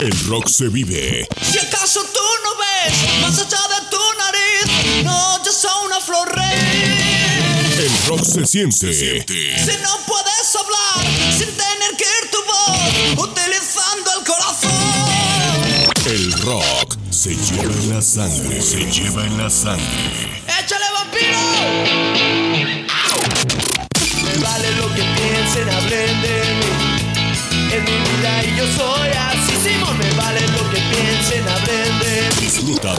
El rock se vive. Si acaso tú no ves más allá de tu nariz, no, yo soy una flor rey. El rock se siente. Si no puedes hablar sin tener que ir tu voz, utilizando el corazón. El rock se lleva en la sangre. Se lleva en la sangre. ¡Échale vampiro!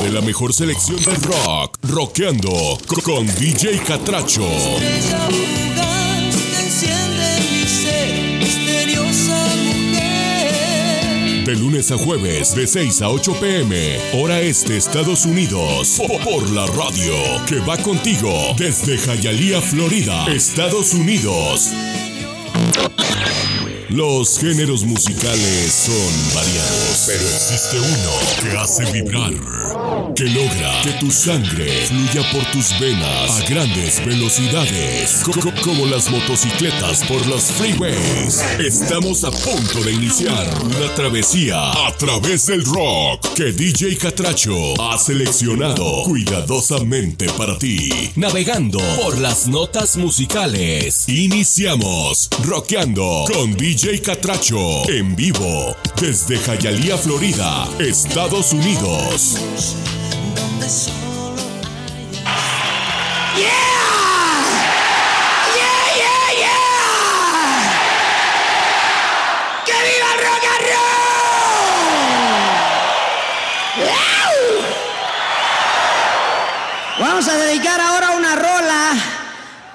De la mejor selección del rock. Rockeando co- con DJ Catracho. De lunes a jueves, de 6 a 8 pm, hora este, Estados Unidos. Po- Por la radio, que va contigo desde Hialeah, Florida, Estados Unidos. Los géneros musicales son variados, pero existe uno que hace vibrar, que logra que tu sangre fluya por tus venas a grandes velocidades, co- co- como las motocicletas por las freeways. Estamos a punto de iniciar una travesía a través del rock que DJ Catracho ha seleccionado cuidadosamente para ti, navegando por las notas musicales. Iniciamos rockeando con DJ Catracho en vivo desde Hialeah, Florida, Estados Unidos. Donde solo ¡Que viva el rock and roll! Vamos a dedicar rola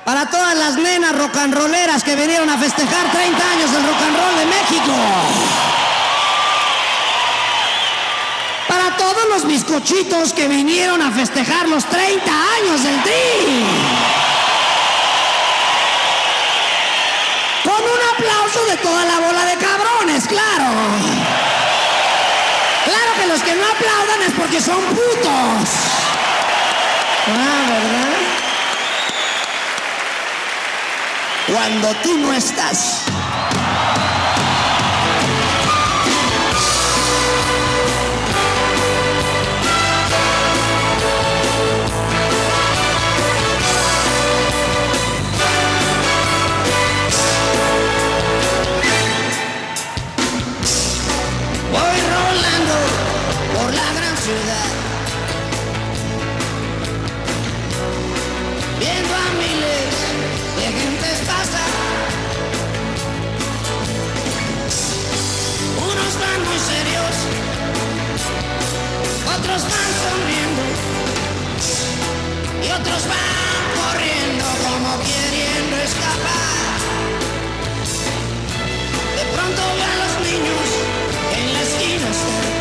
para todas las nenas rock and rolleras que vinieron a festejar 30 años del rock and roll de México. Para todos los bizcochitos que vinieron a festejar los 30 años del Tri. Con un aplauso de toda la bola de cabrones, claro. Claro que los que no aplaudan es porque son putos. Ah, ¿verdad? Cuando tú no estás. Van muy serios, otros van sonriendo y otros van corriendo como queriendo escapar. De pronto a los niños en la esquina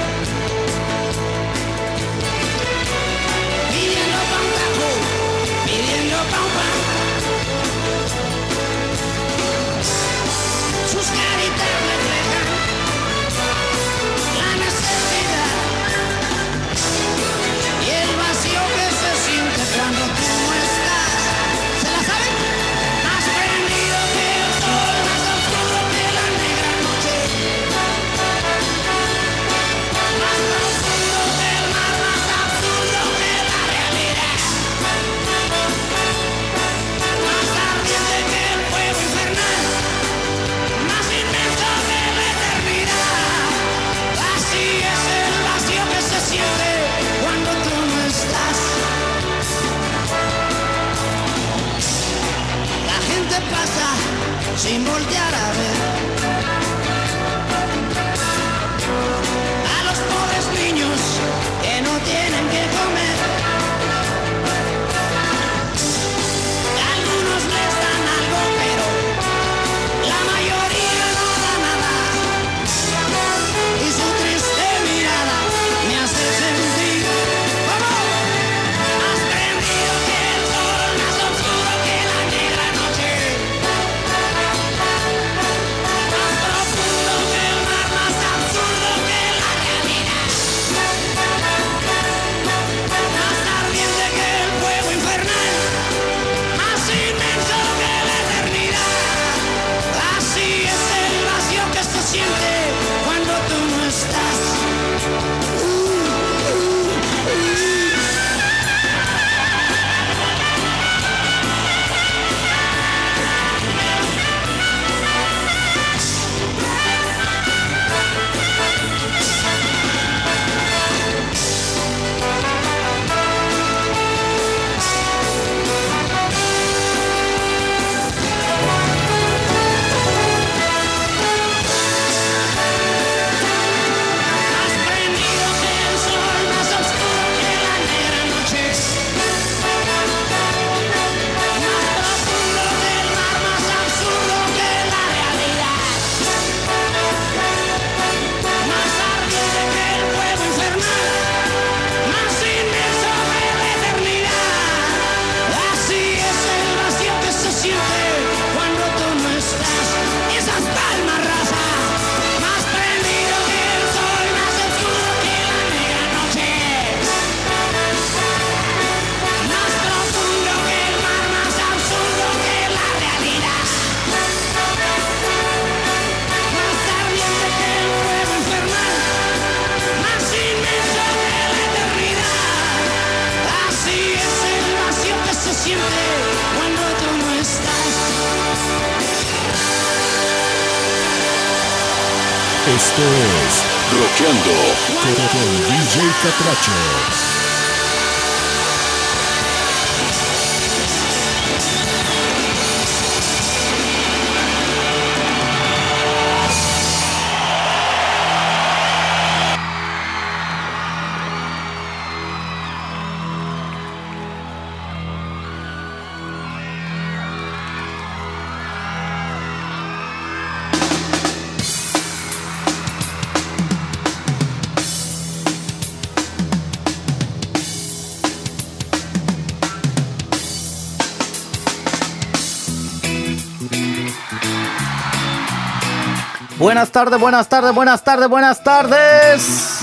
Buenas tardes, buenas tardes, buenas tardes, buenas tardes.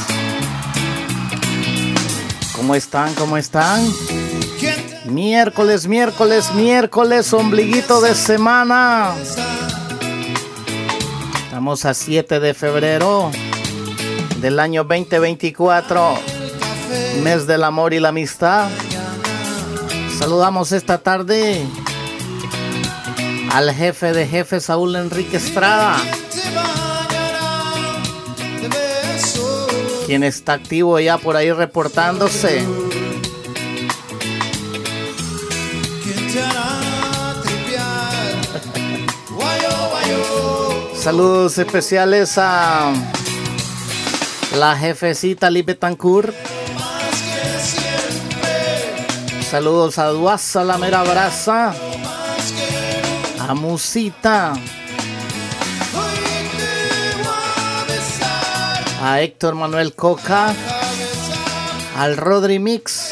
¿Cómo están? ¿Cómo están? Miércoles, miércoles, miércoles, ombliguito de semana. Estamos a 7 de febrero del año 2024, mes del amor y la amistad. Saludamos esta tarde al jefe de jefe Saúl Enrique Estrada. Quien está activo ya por ahí reportándose. Saludos especiales a la jefecita Libetancourt. Saludos a Duasa, la mera brasa. A Musita. A Héctor Manuel Coca, al Rodri Mix.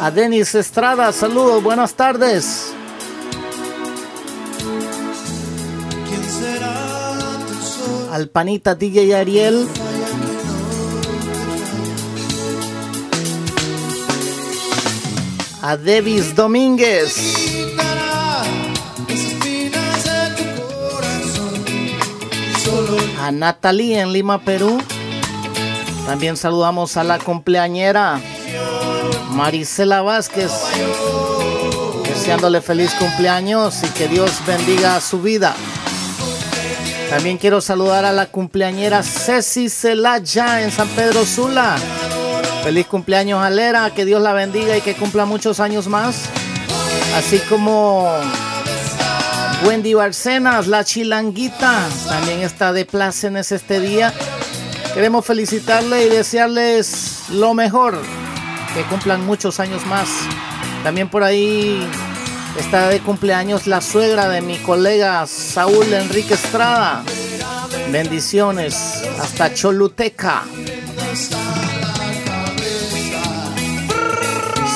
A Denis Estrada, saludos, buenas tardes. Al panita DJ Ariel. A Davis Domínguez. a Natalie en Lima, Perú. También saludamos a la cumpleañera Marisela Vázquez, deseándole feliz cumpleaños y que Dios bendiga su vida. También quiero saludar a la cumpleañera Ceci Celaya en San Pedro Sula. Feliz cumpleaños, Alera, que Dios la bendiga y que cumpla muchos años más. Así como Wendy Barcenas, la chilanguita, también está de plácenes este día. Queremos felicitarle y desearles lo mejor, que cumplan muchos años más. También por ahí está de cumpleaños la suegra de mi colega Saúl Enrique Estrada. Bendiciones hasta Choluteca.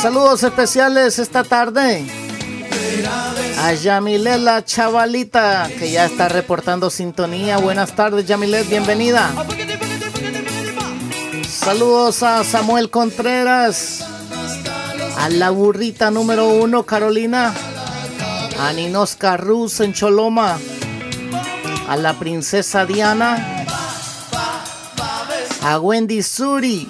Saludos especiales esta tarde a Yamilet la chavalita que ya está reportando sintonía. Buenas tardes Yamilet, bienvenida. Saludos a Samuel Contreras, a la burrita número uno Carolina, a Ninosca Ruz en Choloma, a la princesa Diana, a Wendy Suri.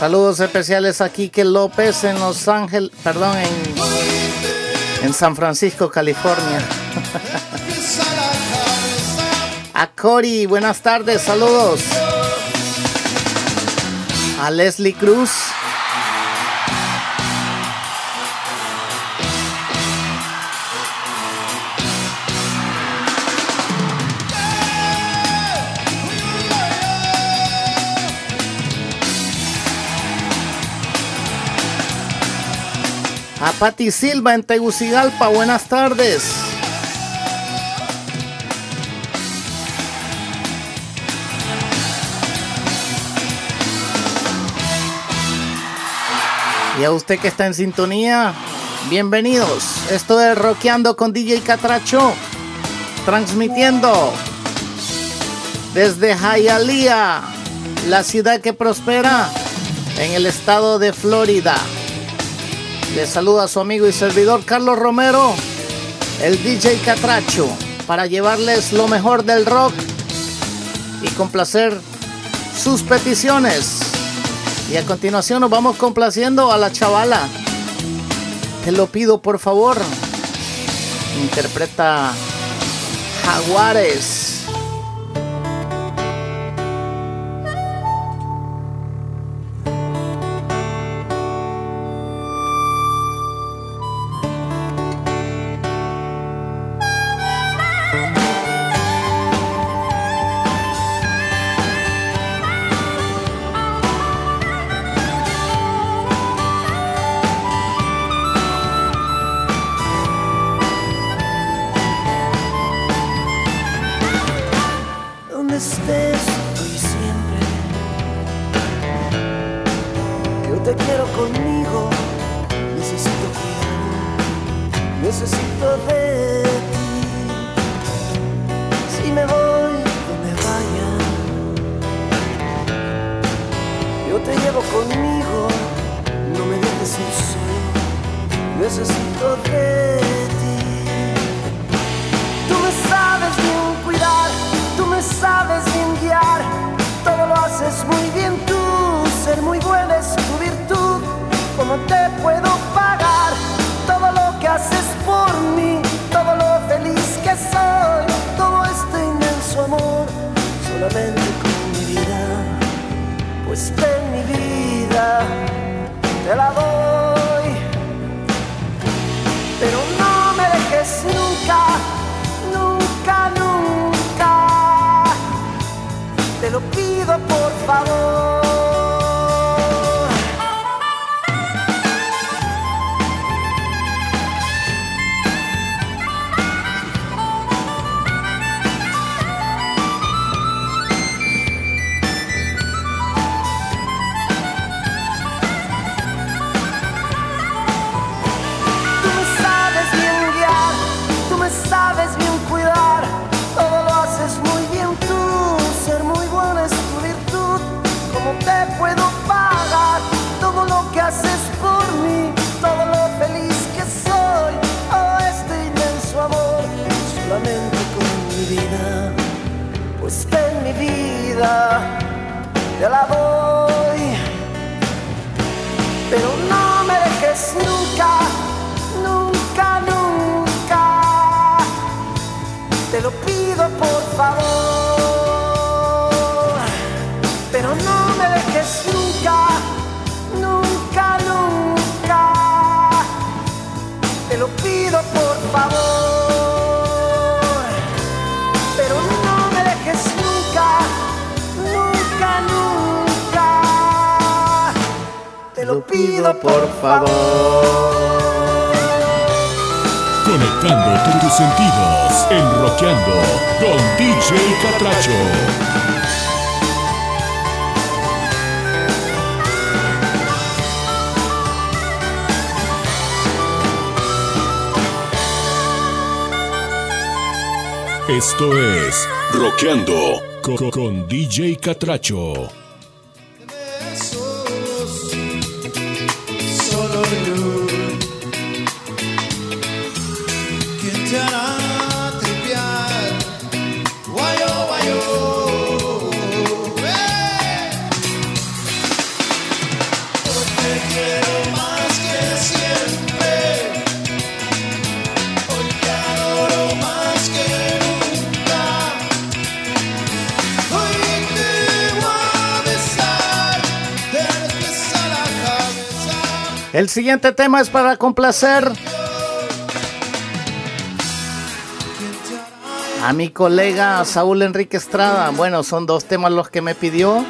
Saludos especiales a Quique López en Los Ángeles, perdón, en, en San Francisco, California. a Cory, buenas tardes, saludos. A Leslie Cruz. A Pati Silva en Tegucigalpa, buenas tardes. Y a usted que está en sintonía, bienvenidos. Esto es Roqueando con DJ Catracho, transmitiendo desde Hialeah, la ciudad que prospera en el estado de Florida. Le saluda a su amigo y servidor Carlos Romero el DJ Catracho, para llevarles lo mejor del rock y complacer sus peticiones. Y a continuación nos vamos complaciendo a la chavala. Te lo pido por favor. Interpreta Jaguares. DJ Catracho. El siguiente tema es para complacer a mi colega Saúl Enrique Estrada. Bueno, son dos temas los que me pidió,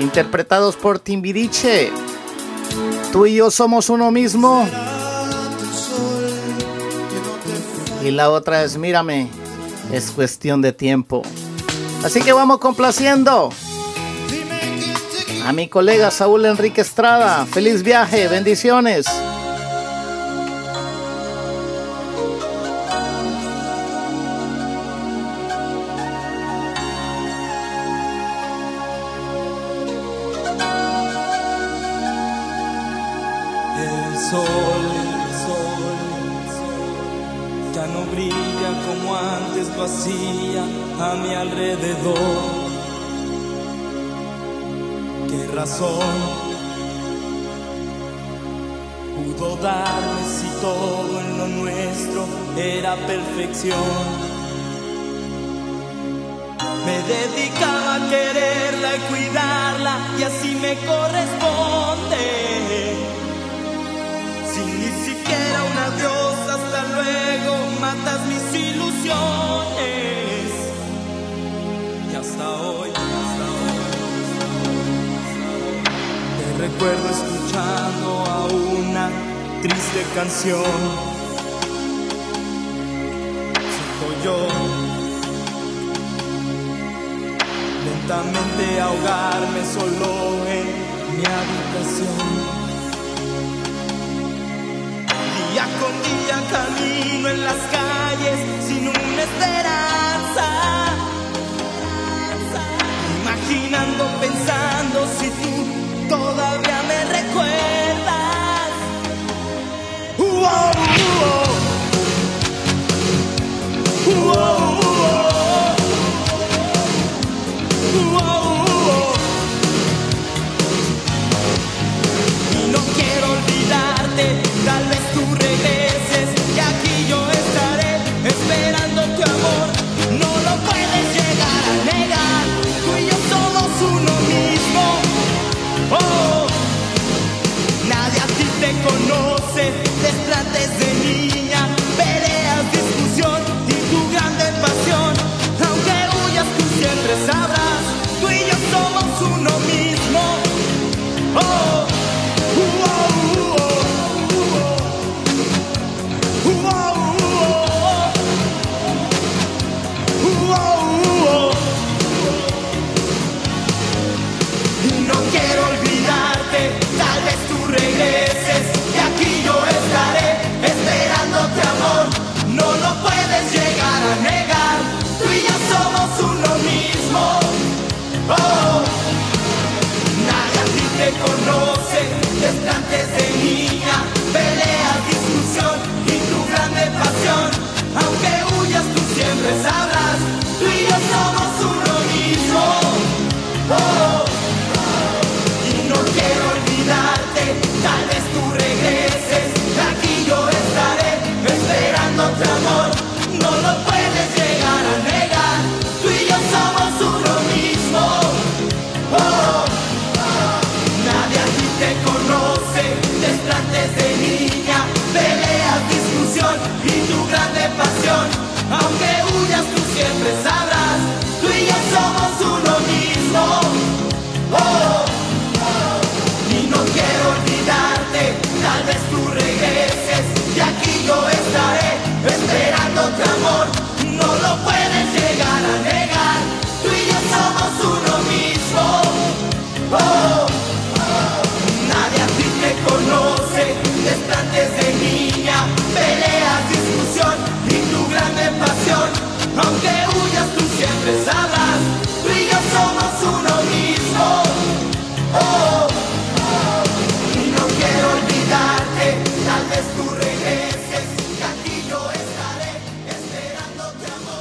interpretados por Timbiriche. Tú y yo somos uno mismo. Y la otra es Mírame, es cuestión de tiempo. Así que vamos complaciendo a mi colega Saúl Enrique Estrada. Feliz viaje, bendiciones.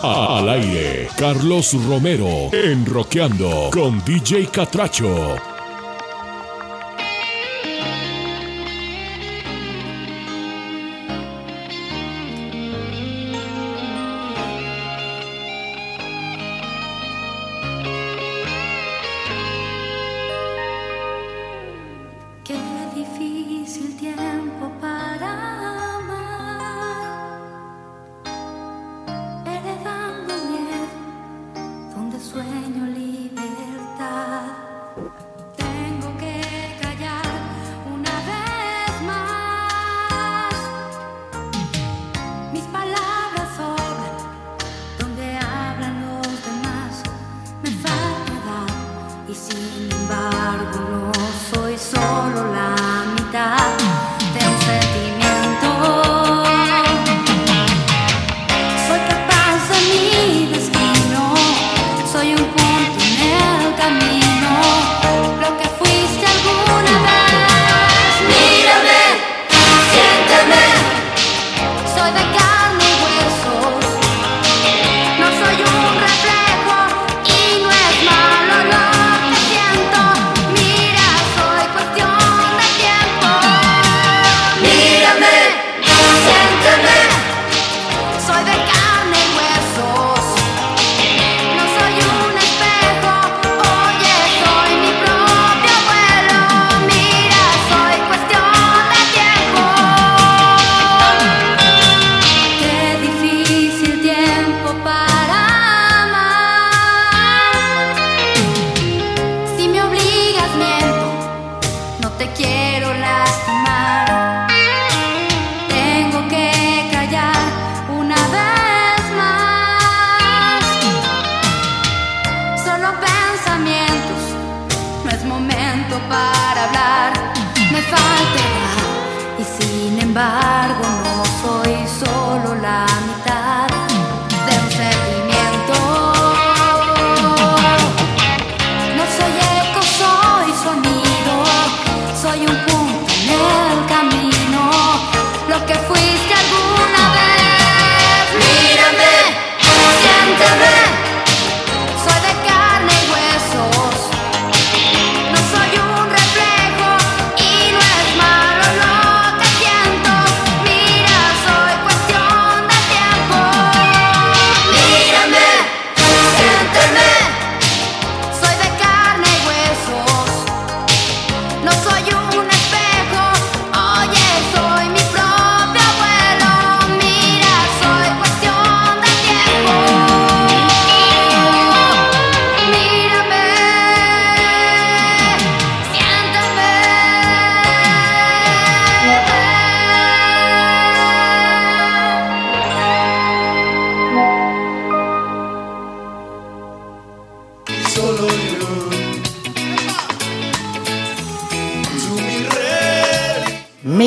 Al aire, Carlos Romero, en Roqueando con DJ Catracho.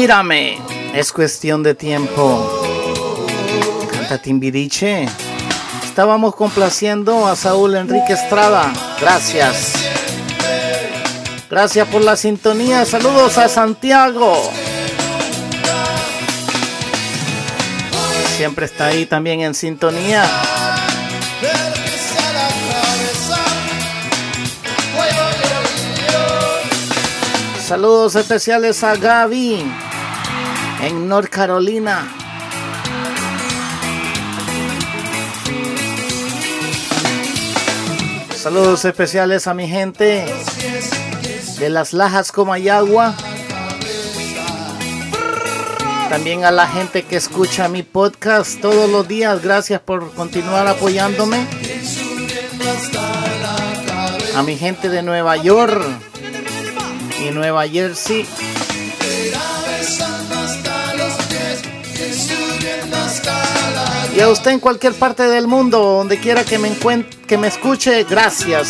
Mírame, es cuestión de tiempo. Canta Timbiriche. Estábamos complaciendo a Saúl Enrique Estrada. Gracias. Gracias por la sintonía. Saludos a Santiago. Siempre está ahí también en sintonía. Saludos especiales a Gaby en North Carolina. Saludos especiales a mi gente de las Lajas Comayagua. También a la gente que escucha mi podcast todos los días. Gracias por continuar apoyándome. A mi gente de Nueva York y Nueva Jersey. Y a usted en cualquier parte del mundo, donde quiera que me encuent- que me escuche, gracias.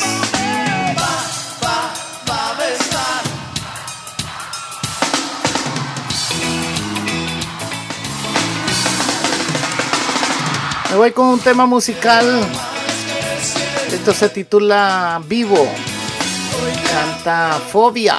Me voy con un tema musical. Esto se titula Vivo. Canta Fobia.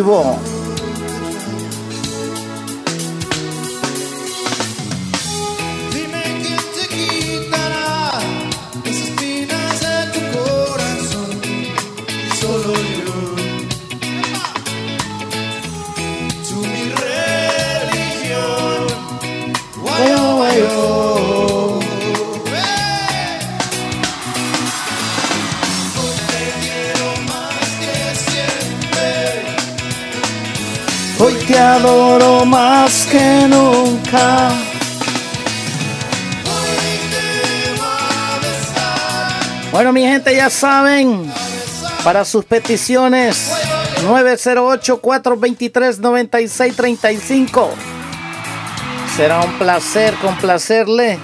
vivons Para sus peticiones 908-423-9635. Será un placer complacerle. A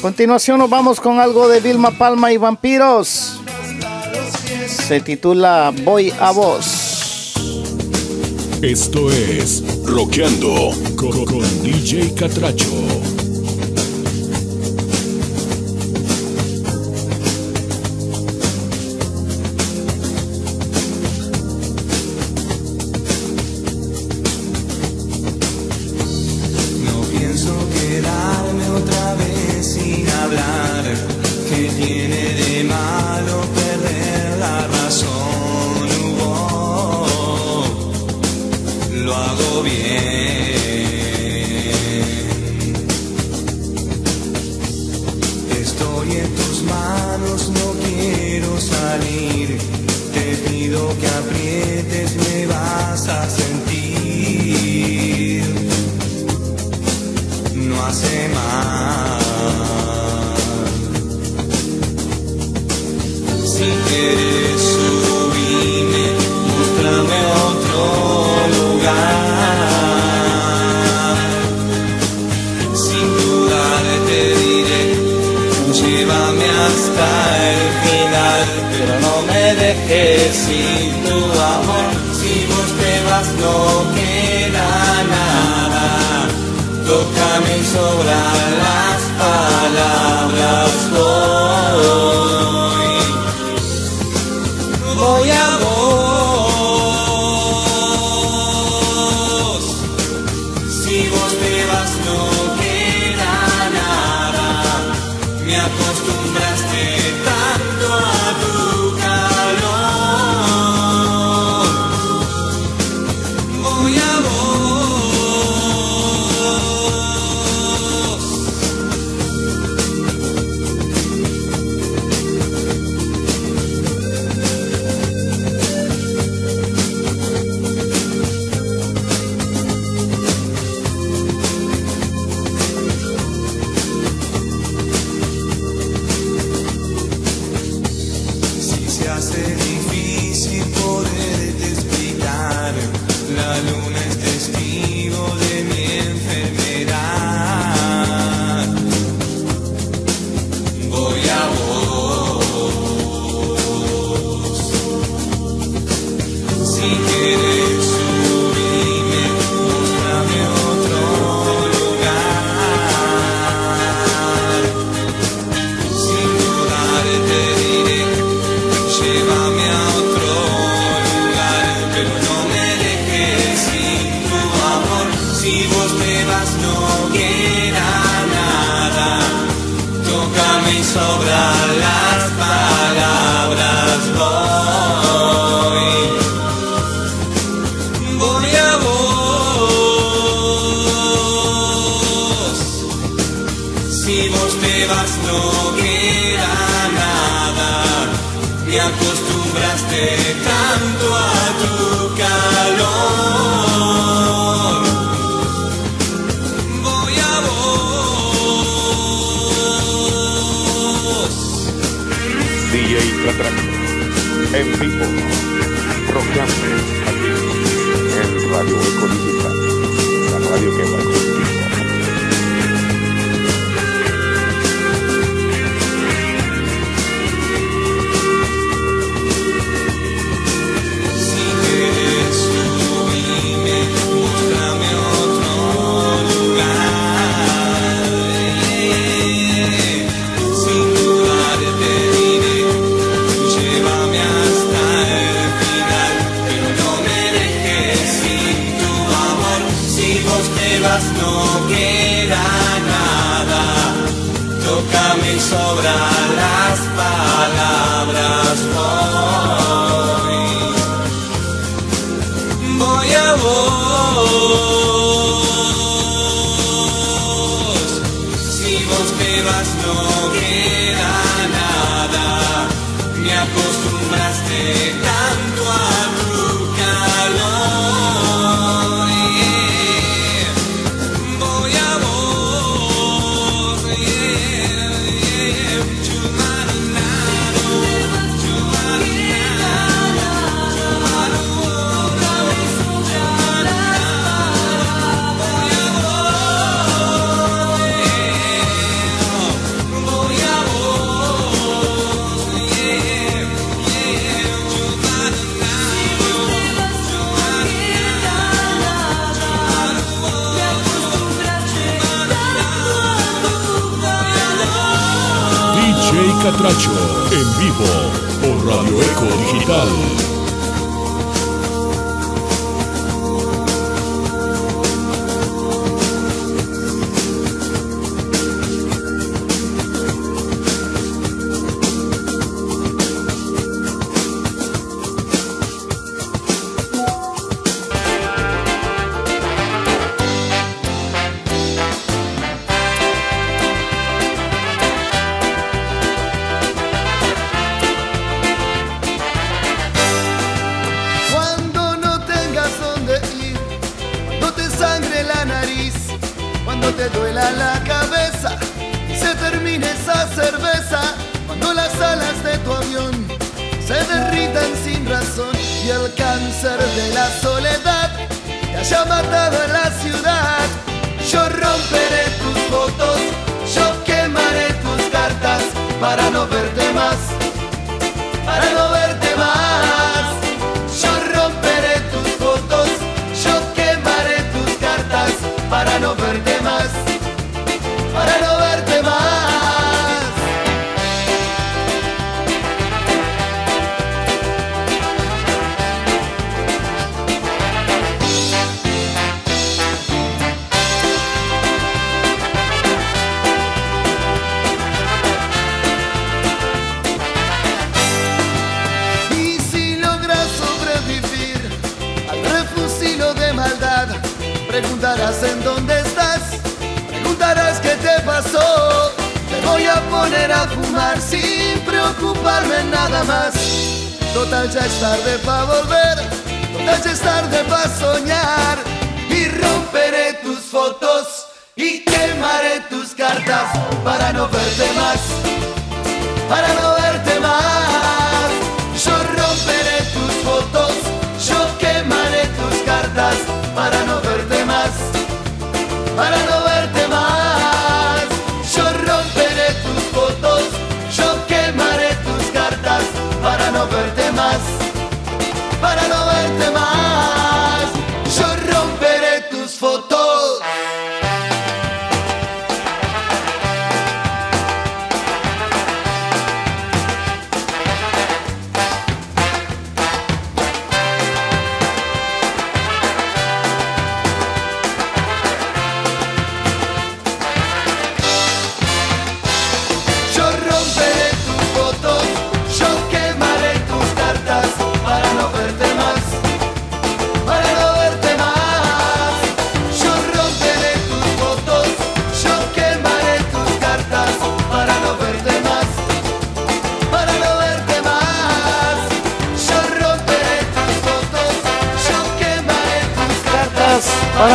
Continuación nos vamos con algo de Vilma Palma y Vampiros. Se titula Voy a vos. Esto es Roqueando con, con DJ Catracho. Eco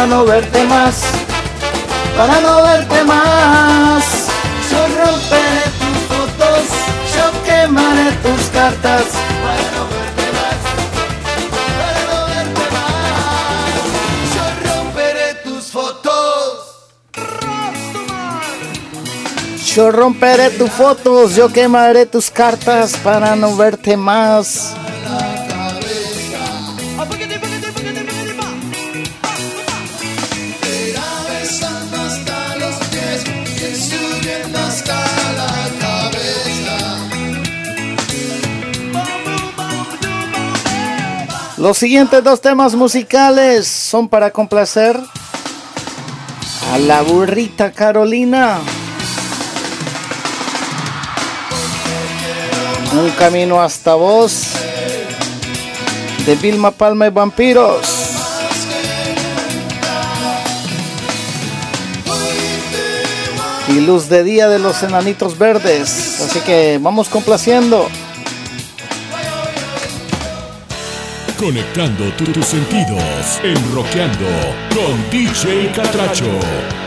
no verte más, para no verte más. Yo romperé tus fotos, yo quemaré tus cartas para no verte más, para no verte más. Yo romperé tus fotos. Yo romperé tus fotos, yo quemaré tus cartas para no verte más. Los siguientes dos temas musicales son para complacer a la burrita Carolina. Un camino hasta vos de Vilma Palma y Vampiros. Y luz de día de los enanitos verdes. Así que vamos complaciendo. Conectando tu- tus sentidos, enroqueando con DJ Catracho.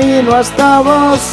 Camino hasta vos.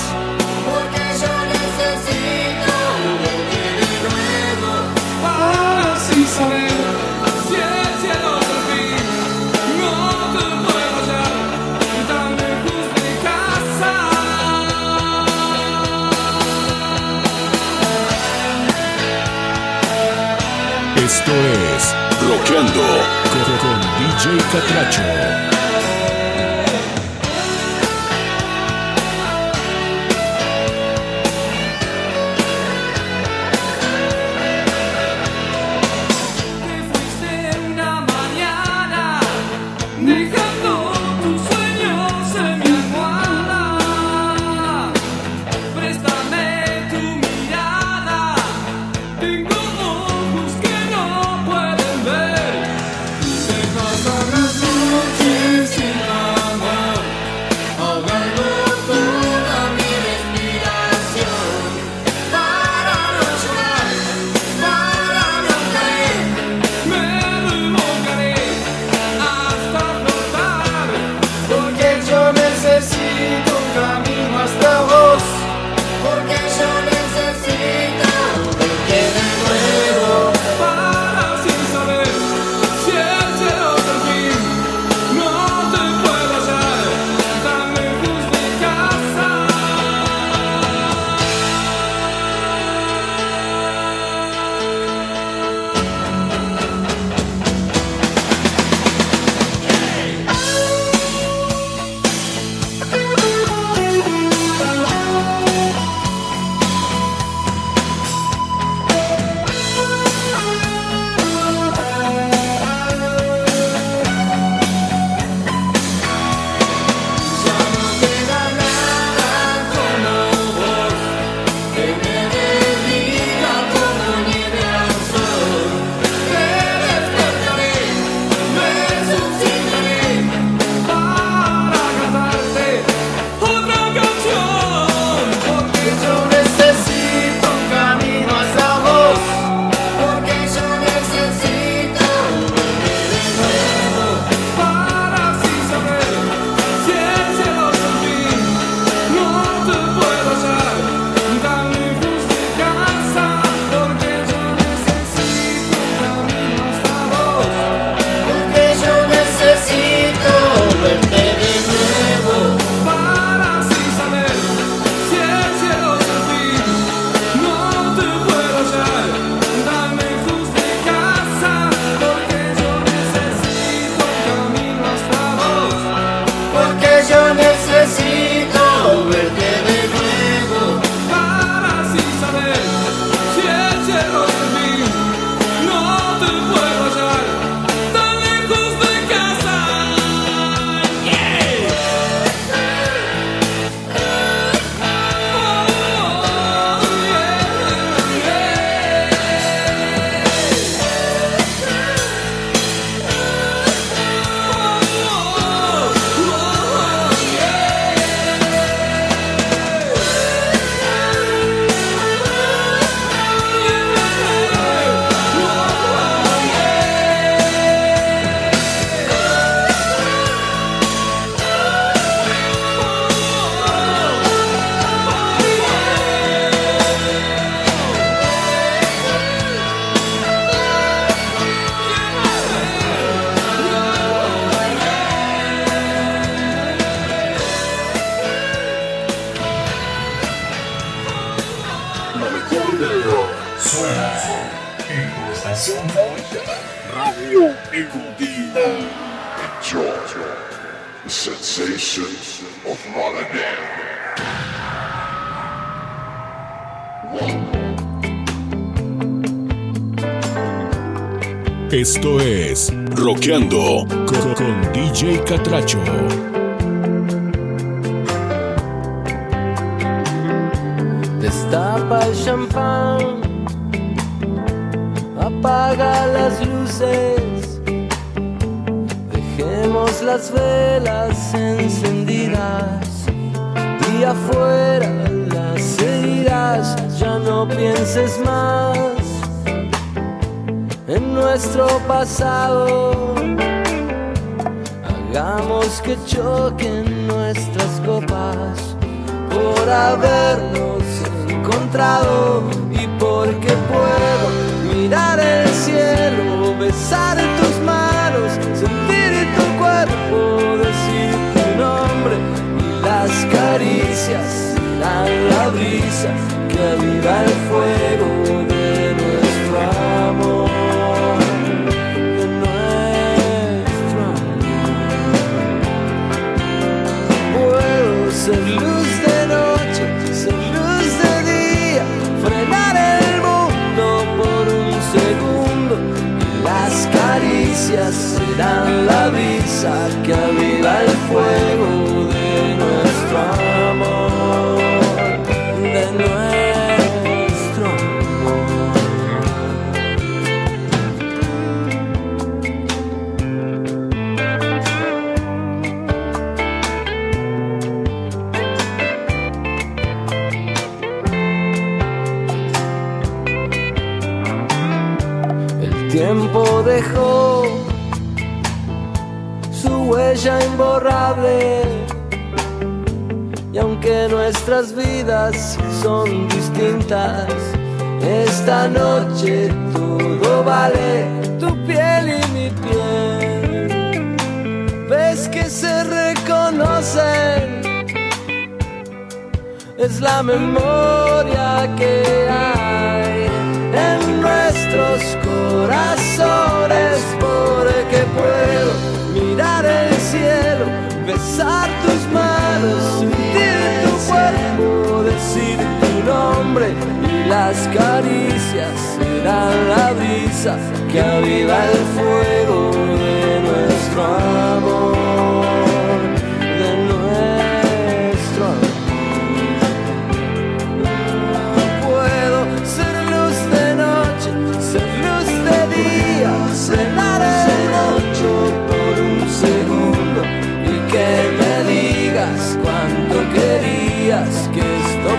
escuchando con DJ Catracho. nuestras vidas son distintas. Esta noche todo vale tu piel y mi piel. Ves que se reconocen. Es la memoria que hay en nuestros corazones porque puedo mirar el cielo, besar tus manos. y las caricias serán la brisa que aviva el fuego de nuestro amor.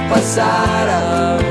passarão.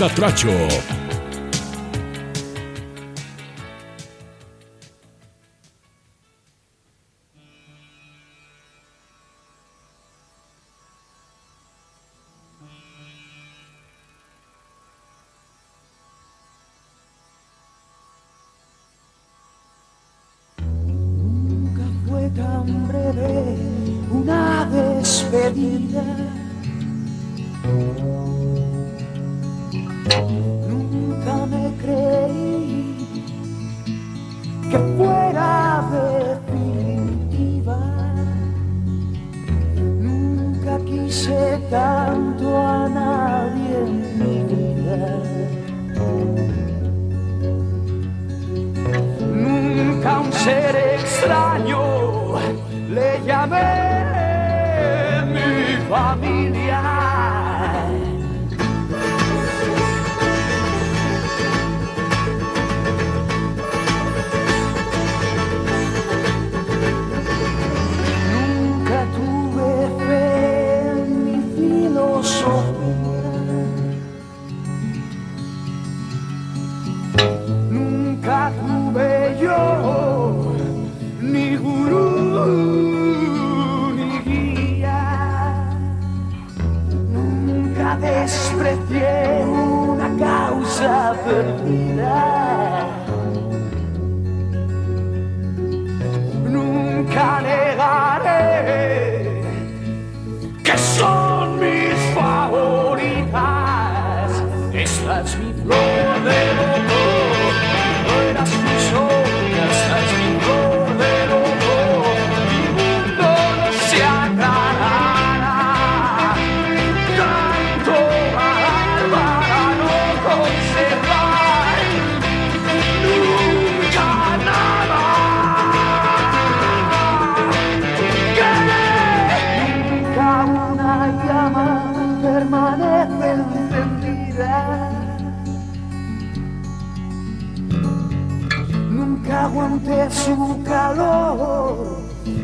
Catracho. que fuera definitiva. Nunca quise tanto a nadie en mi vida. Nunca a un ser extraño le llamé mi familia.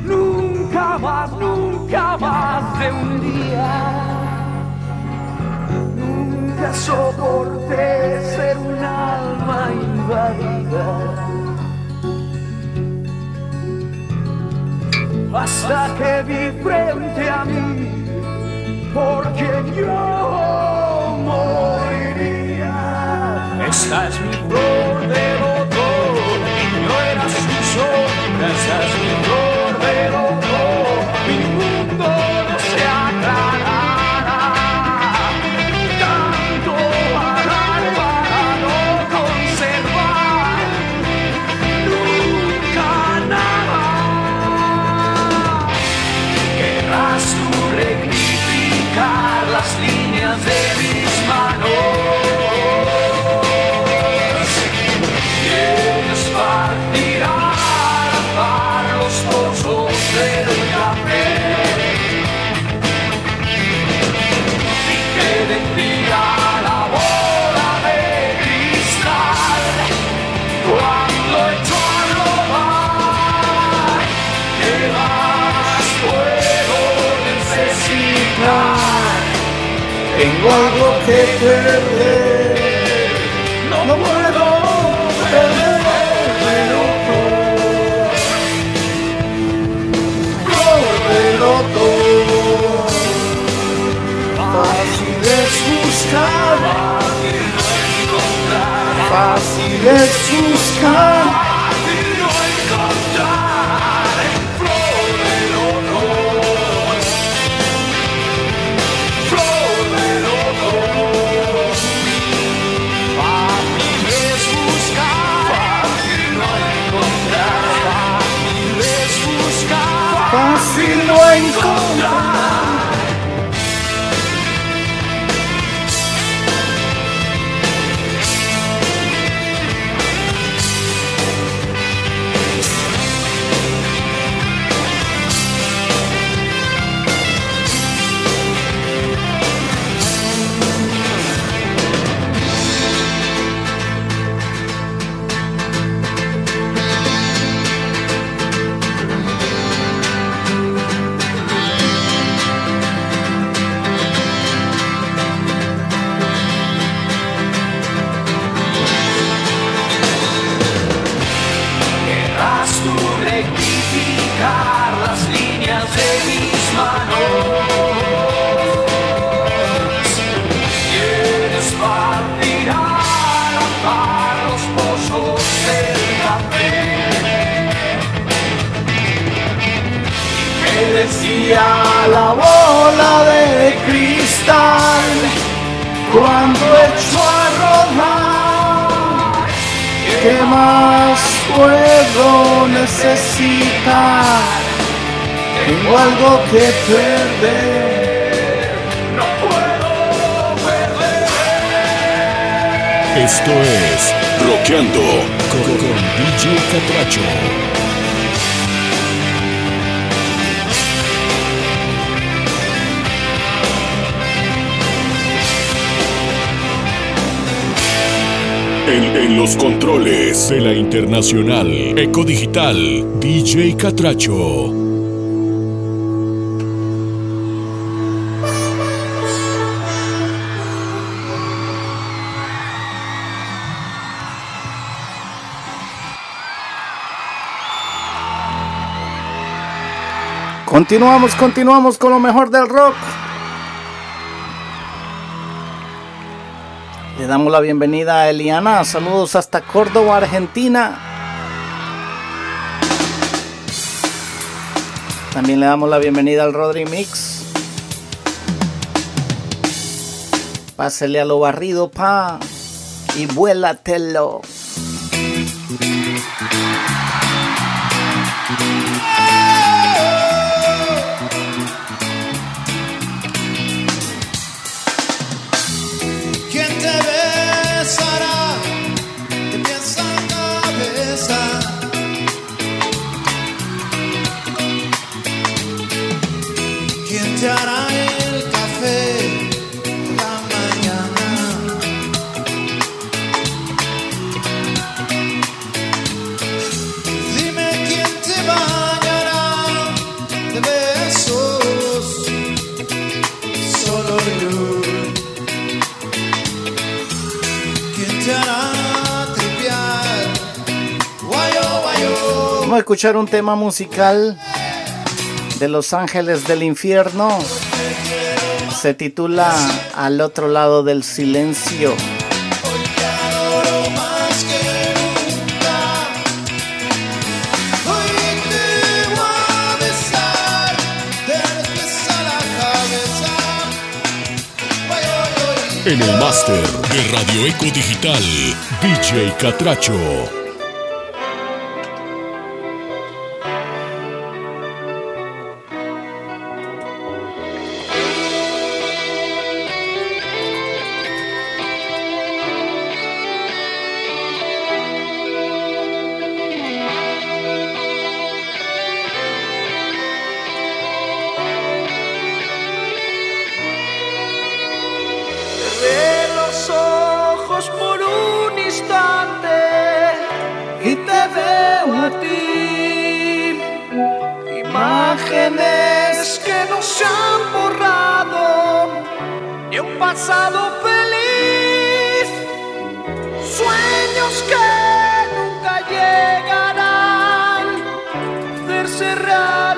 nunca más, nunca más de un día. Nunca soporté ser un alma invadida. Hasta que vi frente a mí, porque yo moriría. Esta es mi flor That's, that's Tengo algo que perder, no, no puedo perderlo todo, perderlo todo. Fácil es buscar, fácil es buscar. Internacional, Eco Digital, DJ Catracho. Continuamos, continuamos con lo mejor del rock. Le damos la bienvenida a Eliana. Saludos hasta Córdoba, Argentina. También le damos la bienvenida al Rodri Mix. Pásele a lo barrido, pa. Y vuélatelo. escuchar un tema musical de Los Ángeles del Infierno. Se titula Al otro lado del silencio. En el máster de Radio Eco Digital, DJ Catracho. Imágenes que no se han borrado de un pasado feliz. Sueños que nunca llegarán a hacerse realidad.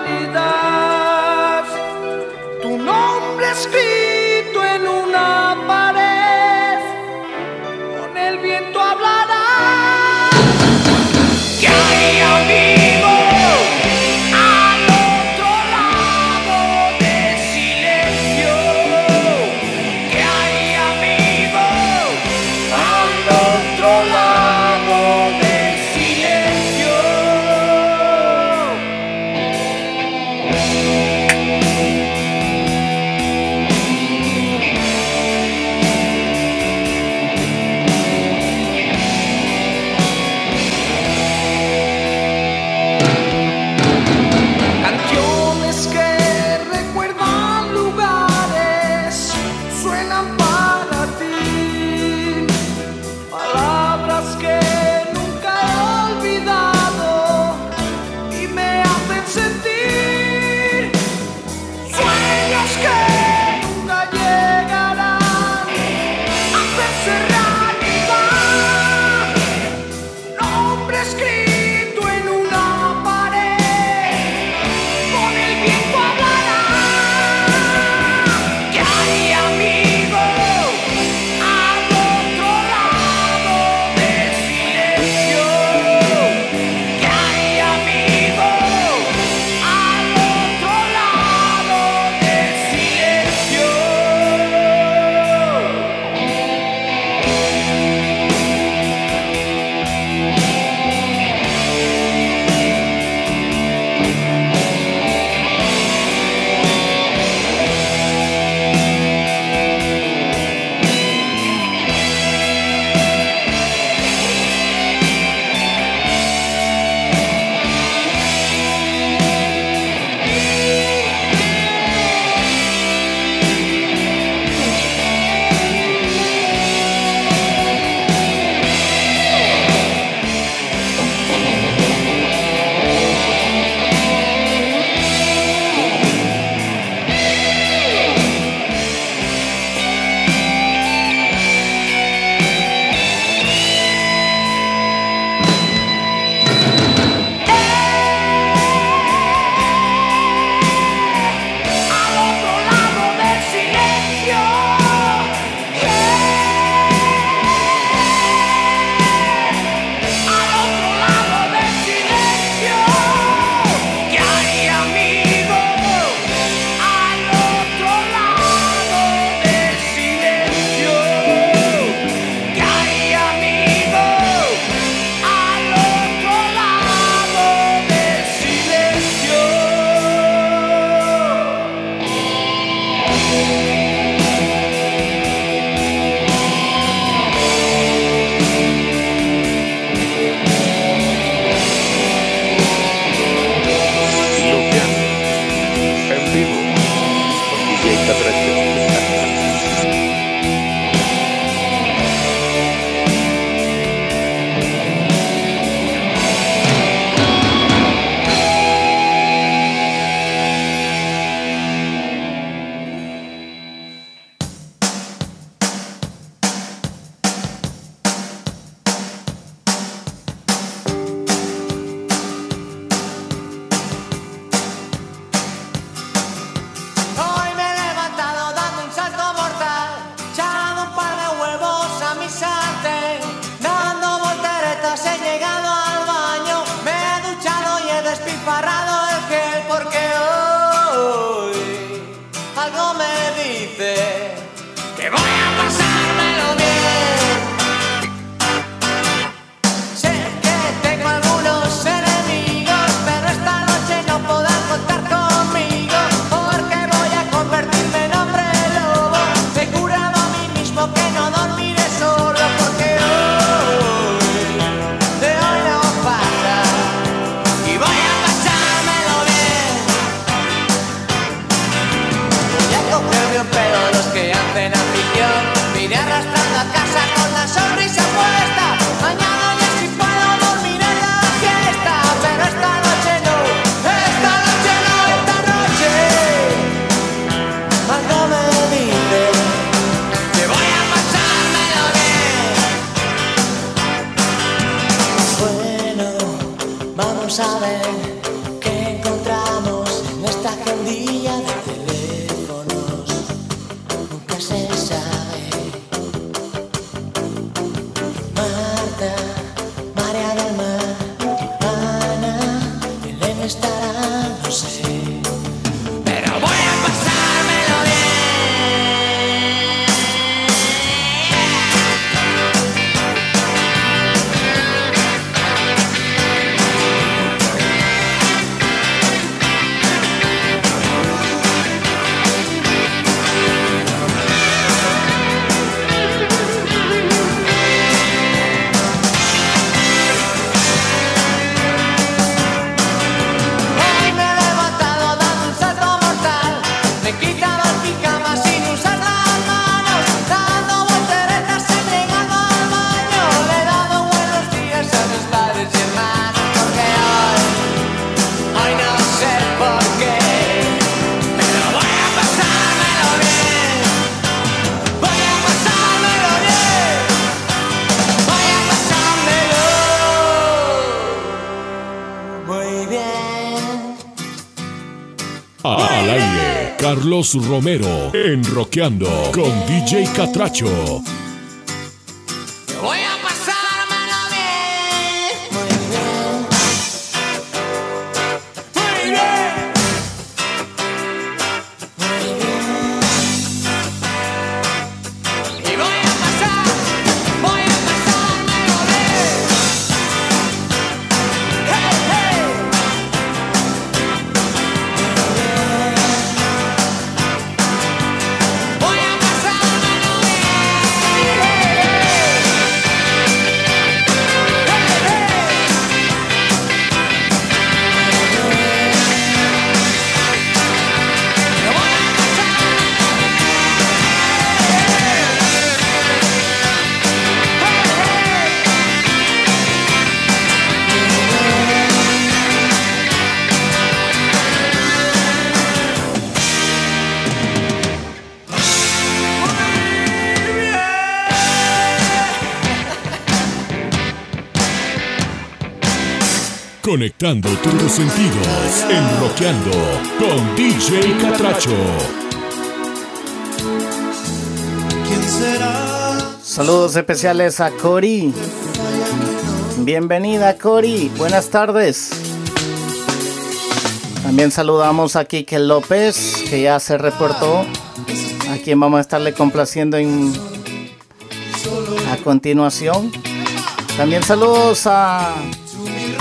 Carlos Romero en Rockeando con DJ Catracho. Conectando tus sentidos en Rockeando con DJ Catracho. Saludos especiales a Cori. Bienvenida Cori, buenas tardes. También saludamos a Kike López, que ya se reportó, a quien vamos a estarle complaciendo en, a continuación. También saludos a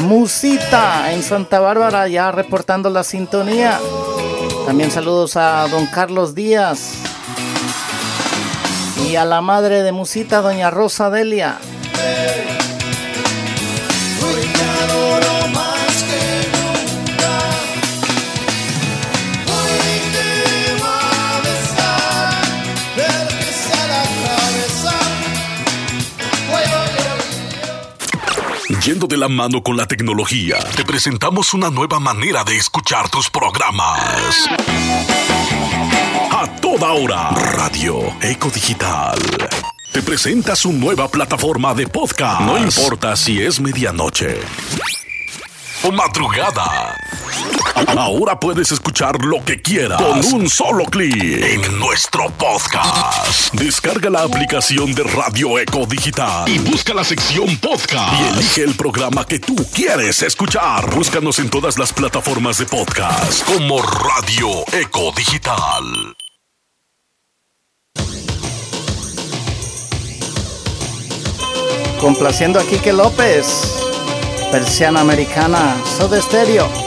Musita en Santa Bárbara, ya reportando la sintonía. También saludos a don Carlos Díaz y a la madre de Musita, doña Rosa Delia. Yendo de la mano con la tecnología, te presentamos una nueva manera de escuchar tus programas. A toda hora, Radio Eco Digital. Te presenta su nueva plataforma de podcast. No importa si es medianoche o madrugada. Ahora puedes escuchar lo que quieras con un solo clic en nuestro podcast. Descarga la aplicación de Radio Eco Digital y busca la sección podcast y elige el programa que tú quieres escuchar. Búscanos en todas las plataformas de podcast como Radio Eco Digital. Complaciendo a Kike López, Persiana Americana, Soda Stereo.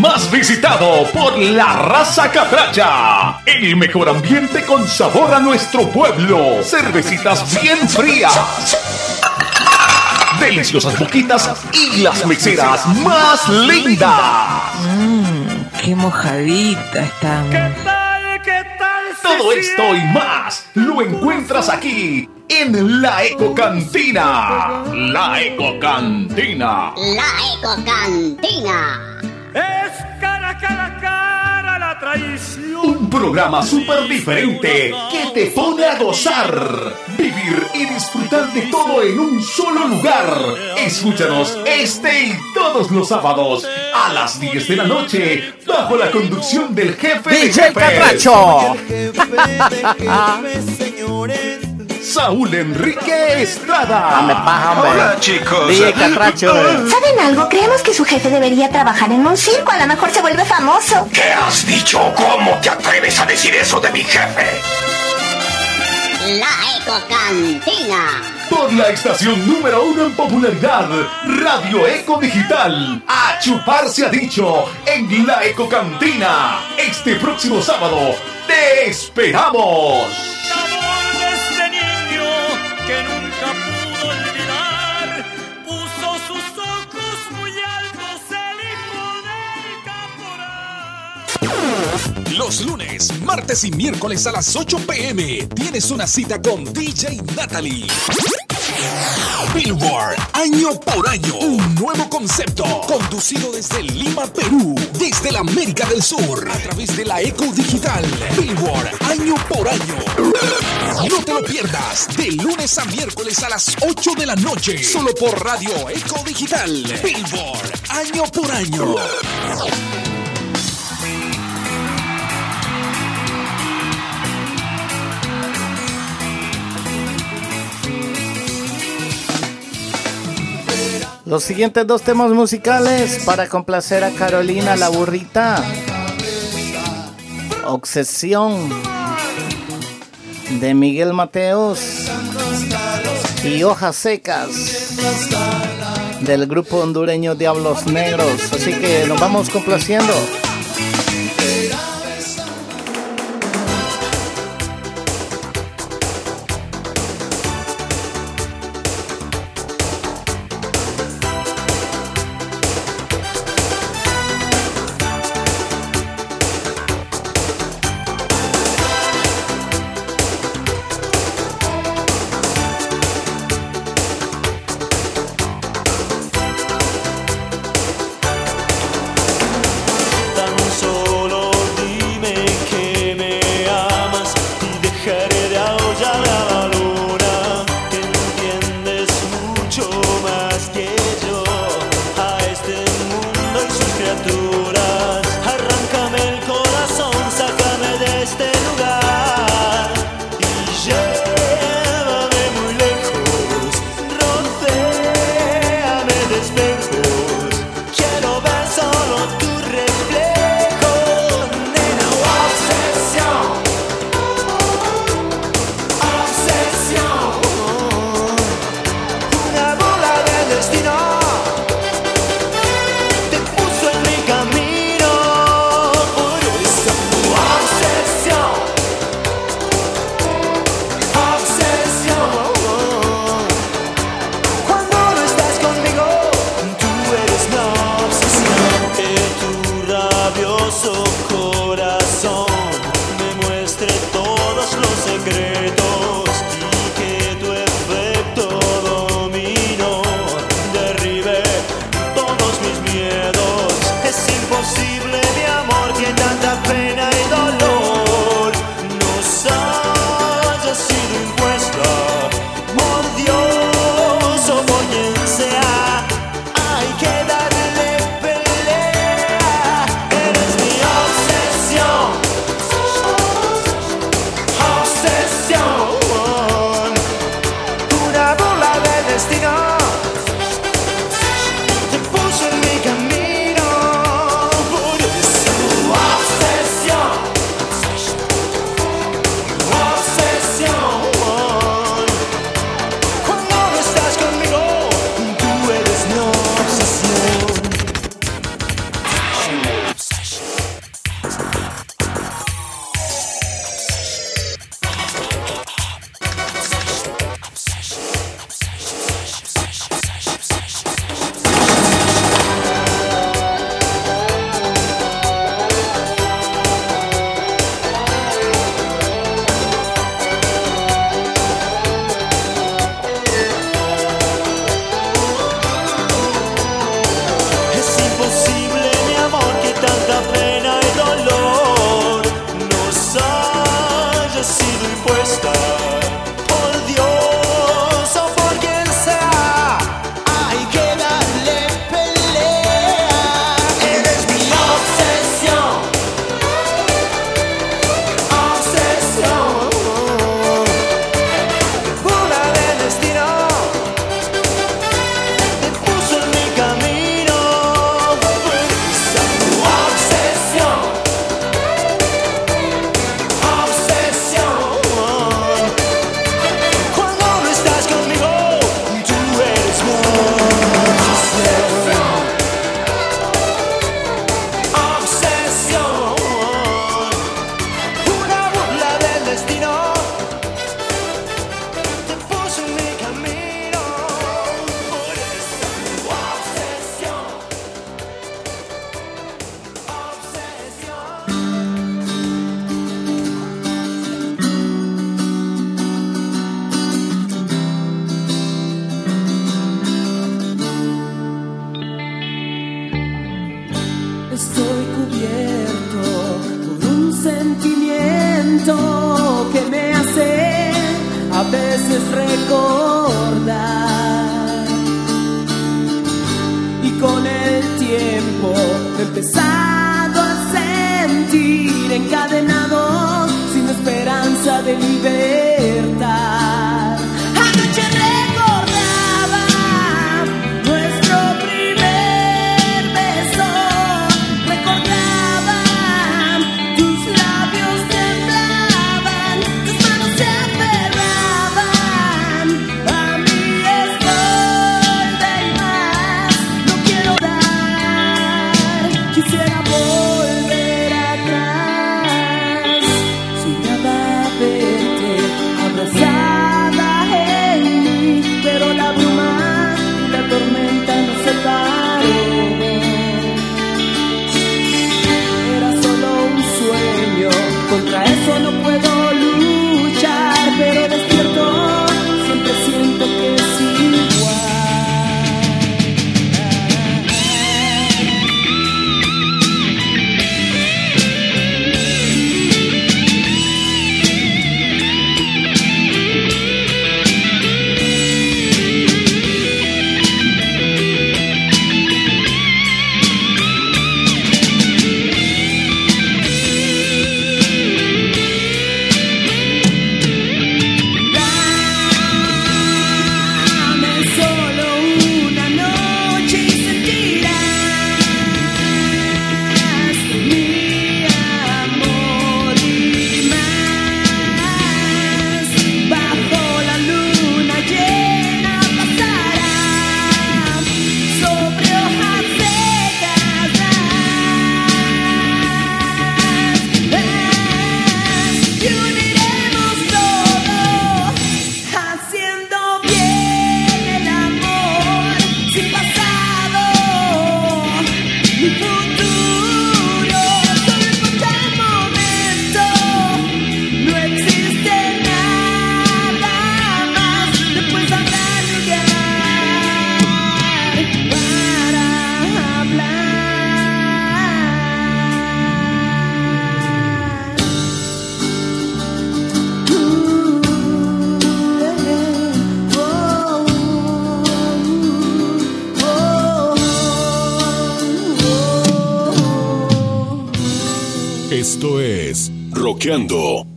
Más visitado por la raza catracha. El mejor ambiente con sabor a nuestro pueblo. Cervecitas bien frías. Deliciosas boquitas y las meseras más lindas. Mmm, qué mojadita estamos. Todo esto y más lo encuentras aquí en la Eco Cantina. La Eco Cantina. La Eco programa súper diferente que te pone a gozar, vivir y disfrutar de todo en un solo lugar. Escúchanos este y todos los sábados a las 10 de la noche bajo la conducción del jefe de DJ jefes. Saúl Enrique Estrada. Dame paja, hombre. Hola, chicos. DJ Catracho. ¿Saben algo? Creemos que su jefe debería trabajar en un circo. A lo mejor se vuelve famoso. ¿Qué has dicho? ¿Cómo te atreves a decir eso de mi jefe? La Eco Cantina. Por la estación número uno en popularidad, Radio Eco Digital. A chupar se ha dicho en la Eco Cantina. Este próximo sábado te esperamos. Los lunes, martes y miércoles a las 8 pm tienes una cita con DJ Natalie. Billboard, año por año, un nuevo concepto, conducido desde Lima, Perú, desde la América del Sur, a través de la Eco Digital. Billboard, año por año. No te lo pierdas, de lunes a miércoles a las 8 de la noche, solo por Radio Eco Digital. Billboard, año por año. Los siguientes dos temas musicales para complacer a Carolina la burrita. Obsesión de Miguel Mateos y Hojas Secas del grupo hondureño Diablos Negros. Así que nos vamos complaciendo.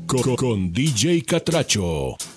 Con, con DJ Catracho.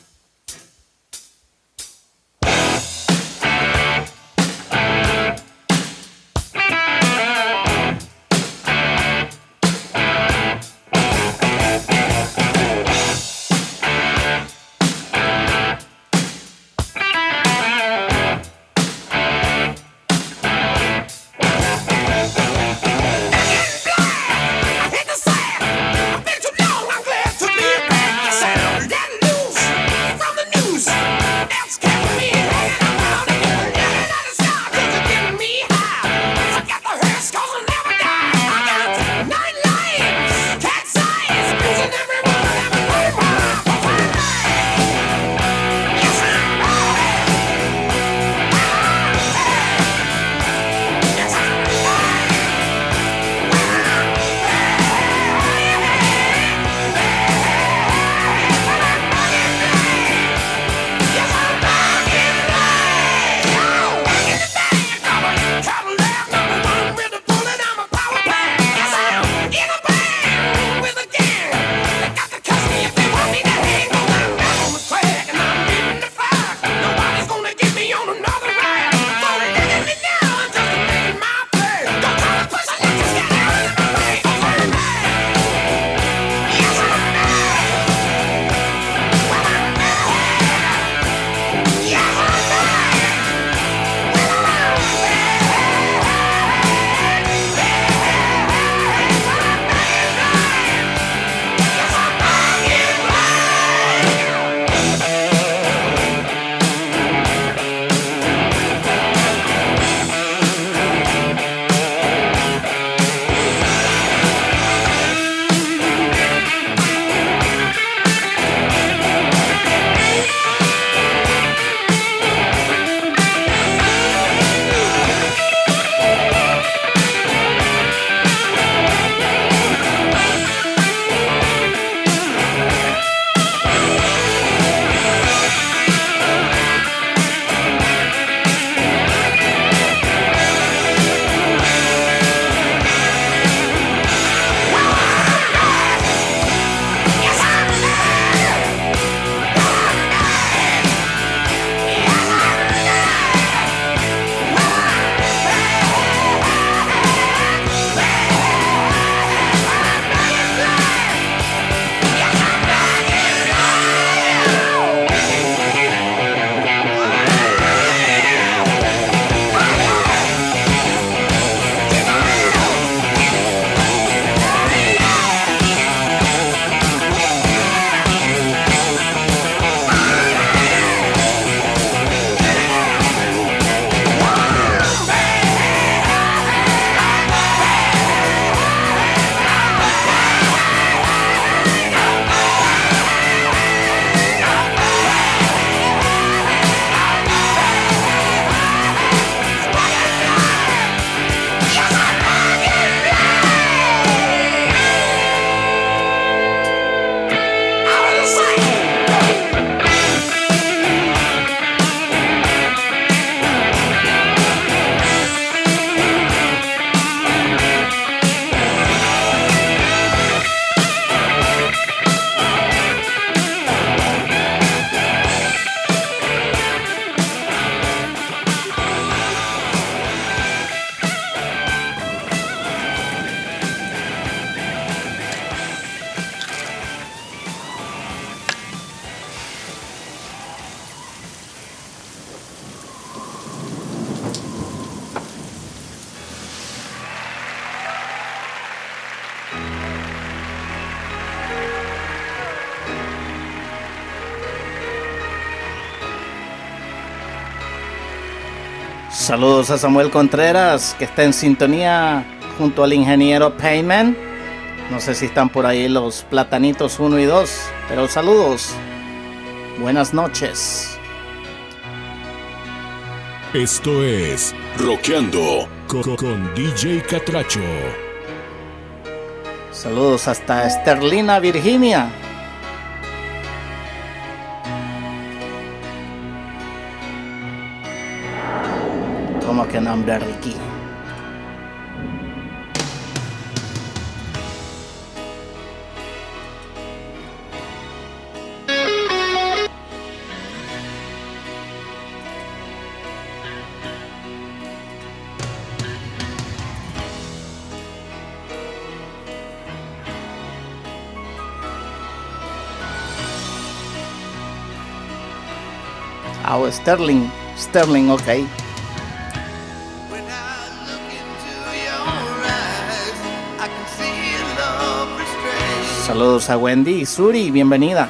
Saludos a Samuel Contreras, que está en sintonía junto al ingeniero Payman. No sé si están por ahí los platanitos 1 y 2, pero saludos. Buenas noches. Esto es Roqueando co- con, DJ Catracho. Saludos hasta Esterlina, Virginia. Anam dan Ricky. Oh, Sterling. Sterling, okay. Saludos a Wendy y Suri, bienvenida.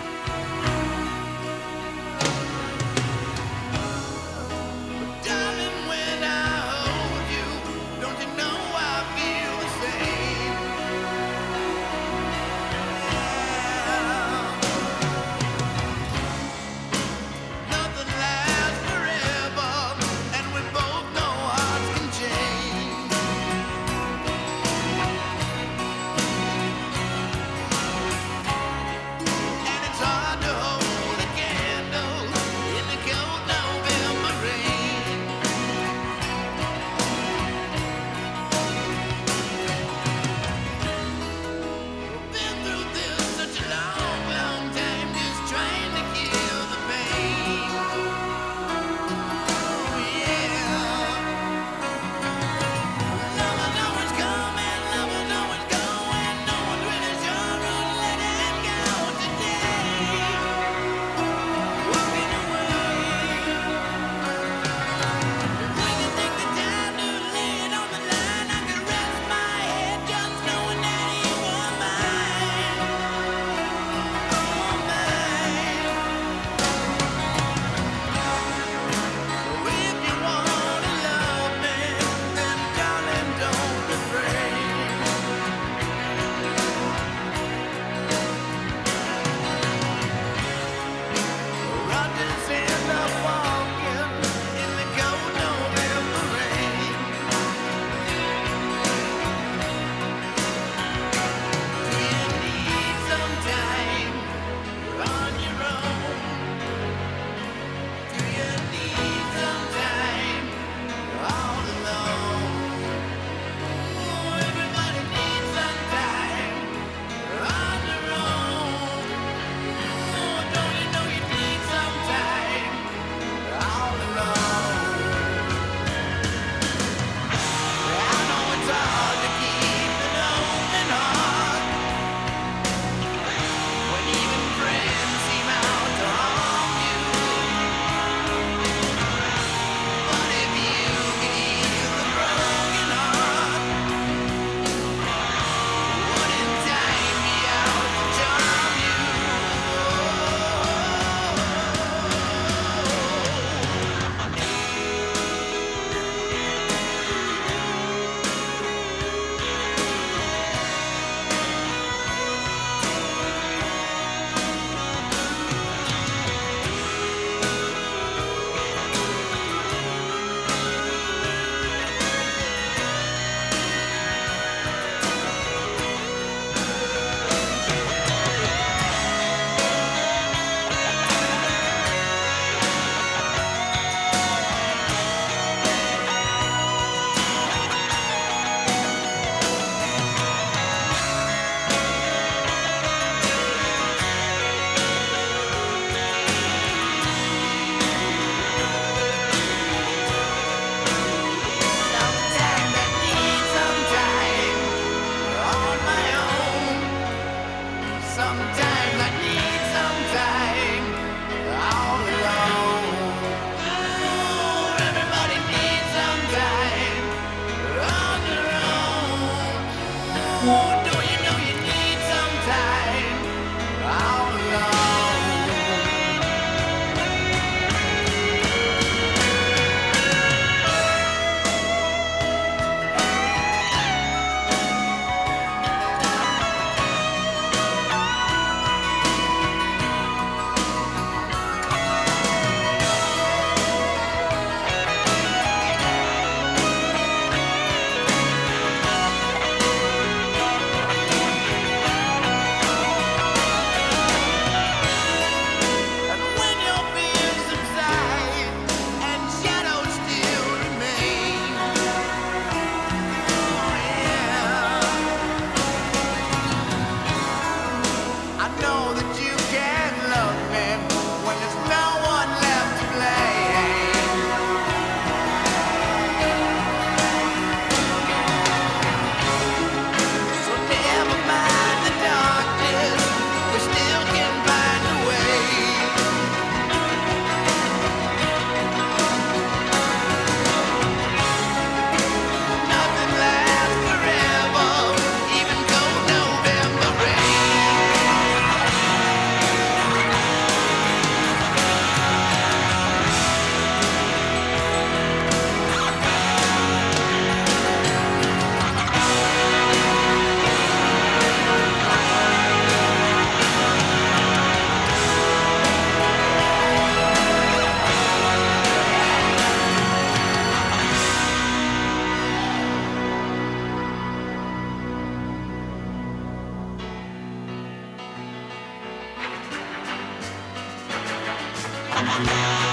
Yeah.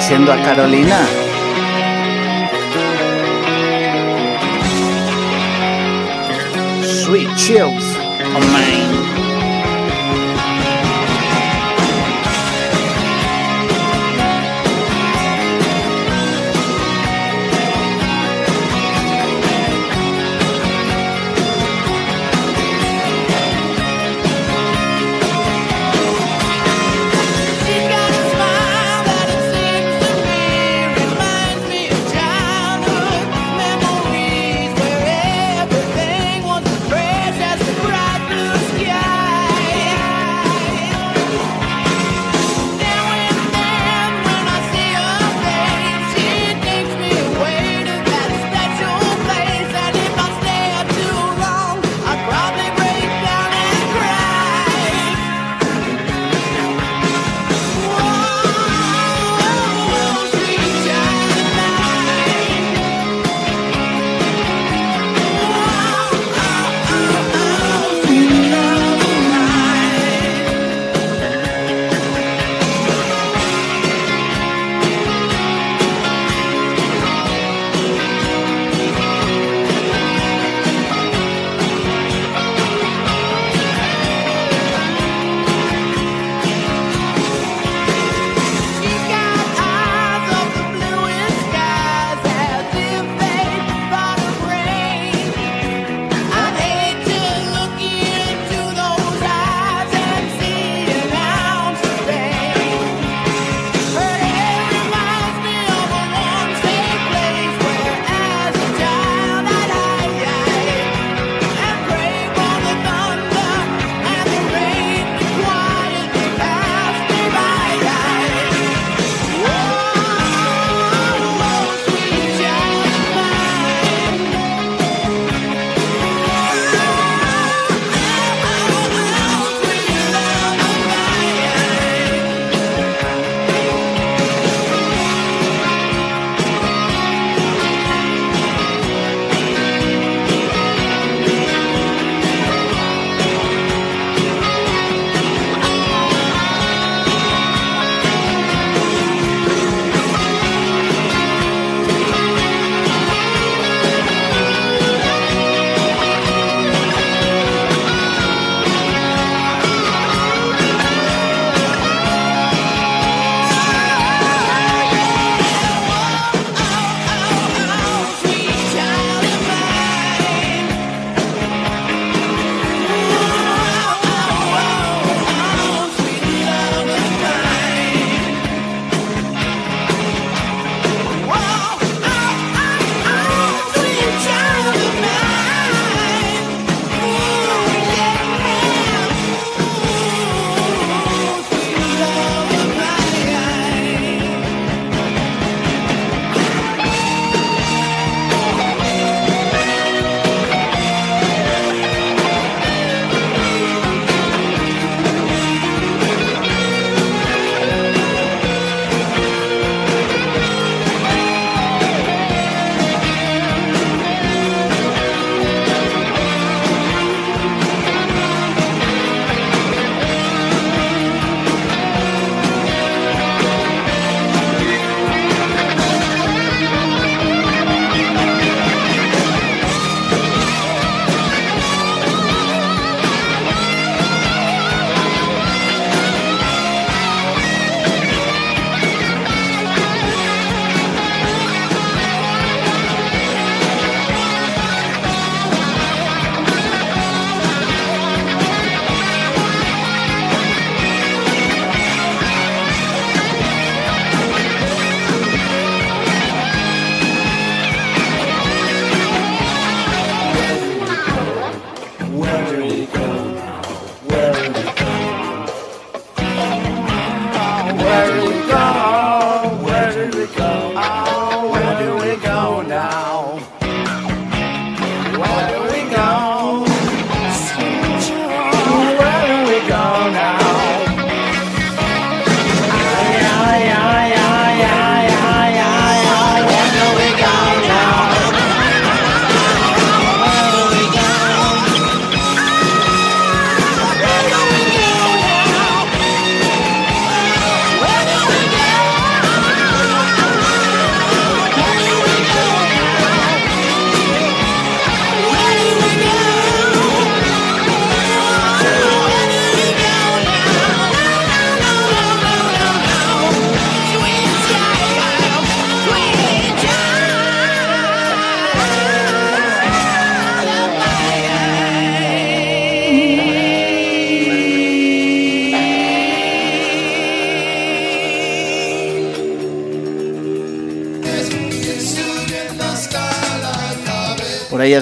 Complaciendo a Carolina. Sweet chills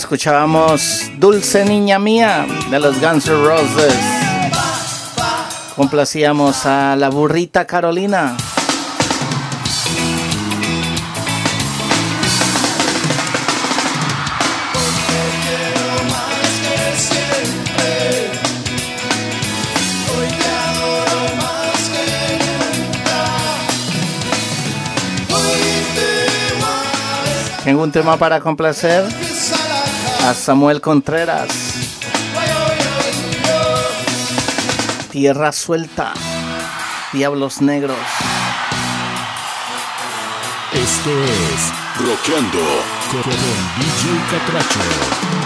escuchábamos Dulce Niña Mía de los Guns N' Roses. Complacíamos a la burrita Carolina. Tengo un tema para complacer a Samuel Contreras. Tierra suelta, Diablos Negros. Esto es Roqueando con DJ Catracho.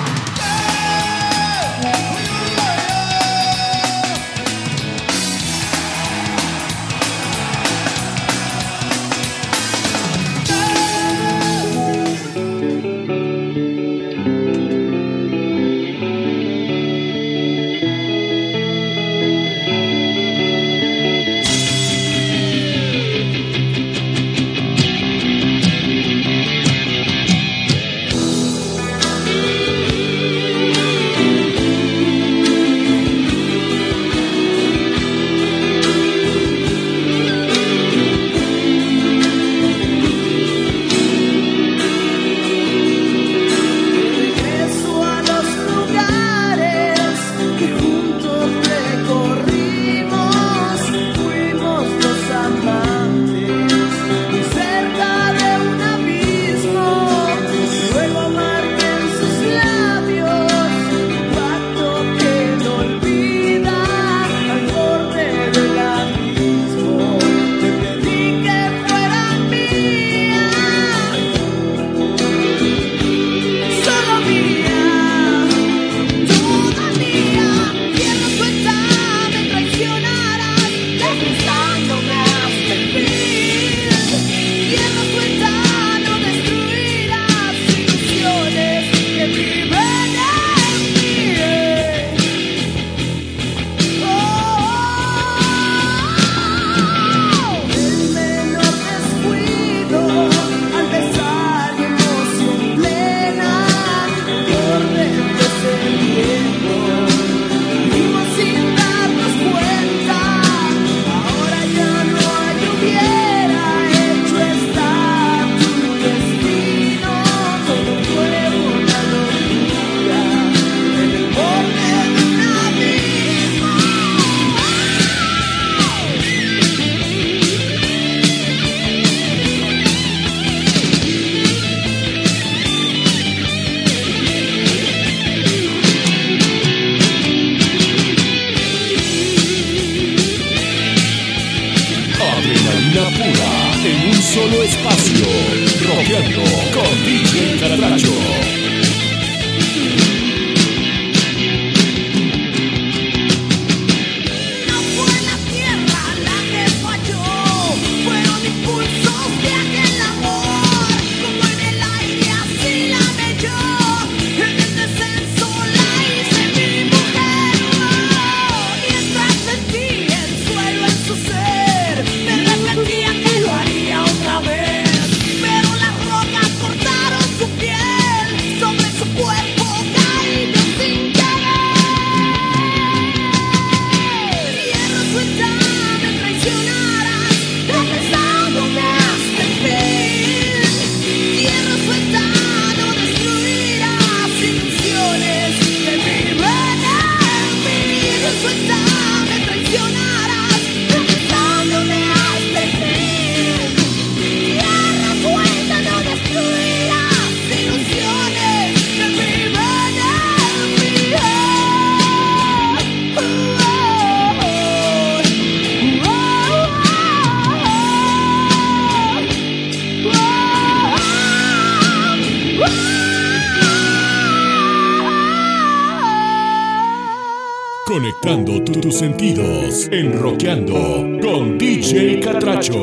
consentidos en Roqueando con DJ Catracho.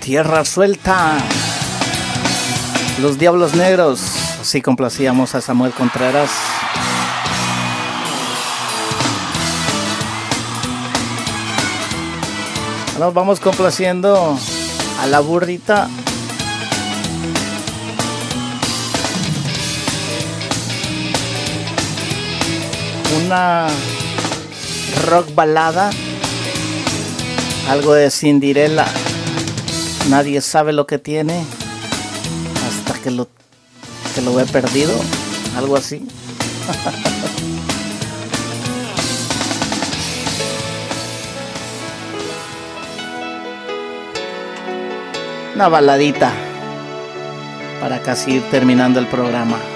Tierra Suelta. Los Diablos Negros. Así complacíamos a Samuel Contreras. Nos vamos complaciendo a la burrita. Una rock balada. Algo de Cinderella. Nadie sabe lo que tiene hasta que lo, que lo ve perdido. Algo así. una baladita para casi ir terminando el programa.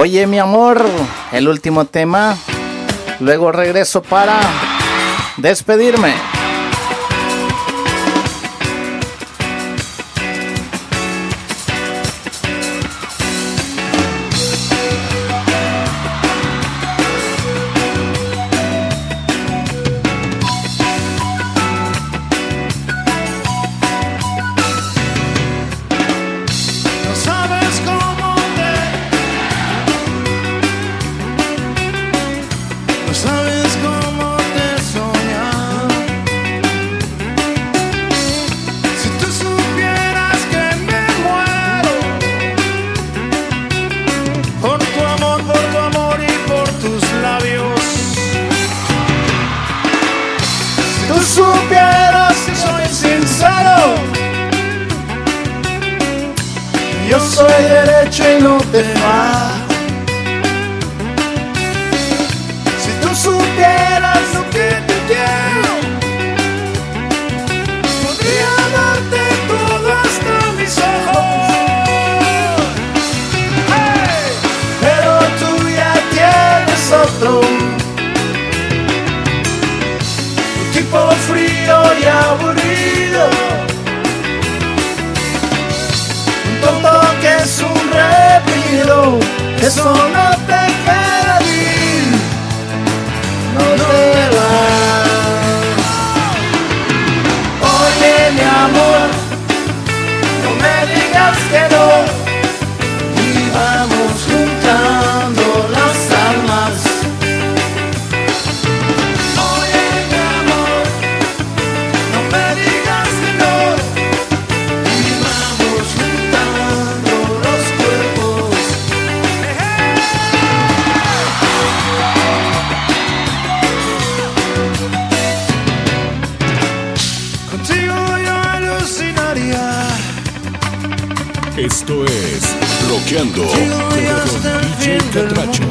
Oye, mi amor, el último tema. Luego regreso para despedirme. yo soy derecho y no te. It's all. escuchando DJ Catracho.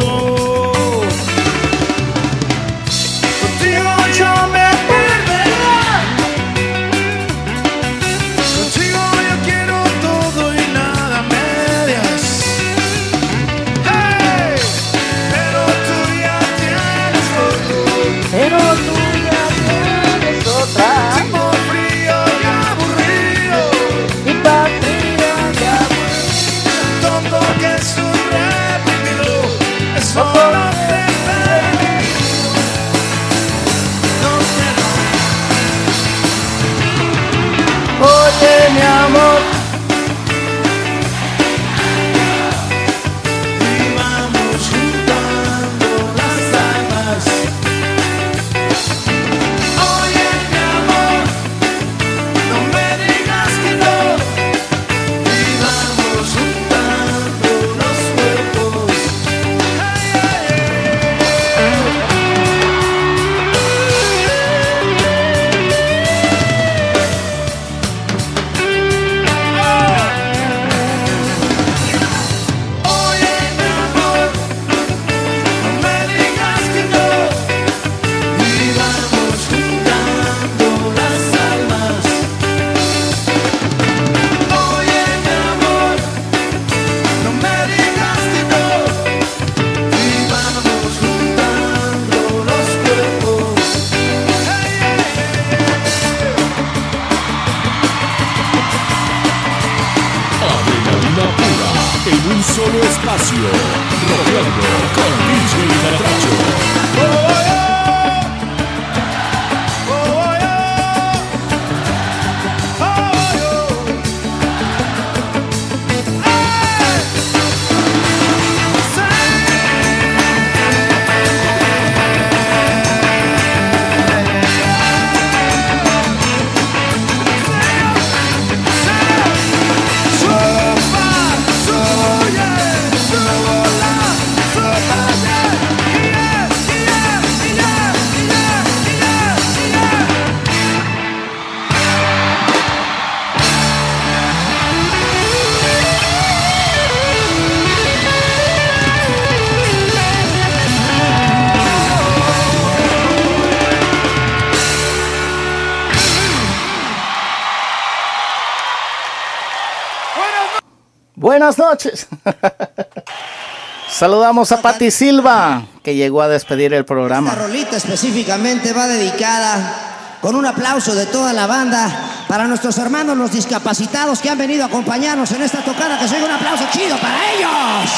Buenas noches. Saludamos a Pati Silva, que llegó a despedir el programa. Esta rolita específicamente va dedicada con un aplauso de toda la banda para nuestros hermanos los discapacitados que han venido a acompañarnos en esta tocada. Que sea un aplauso chido para ellos.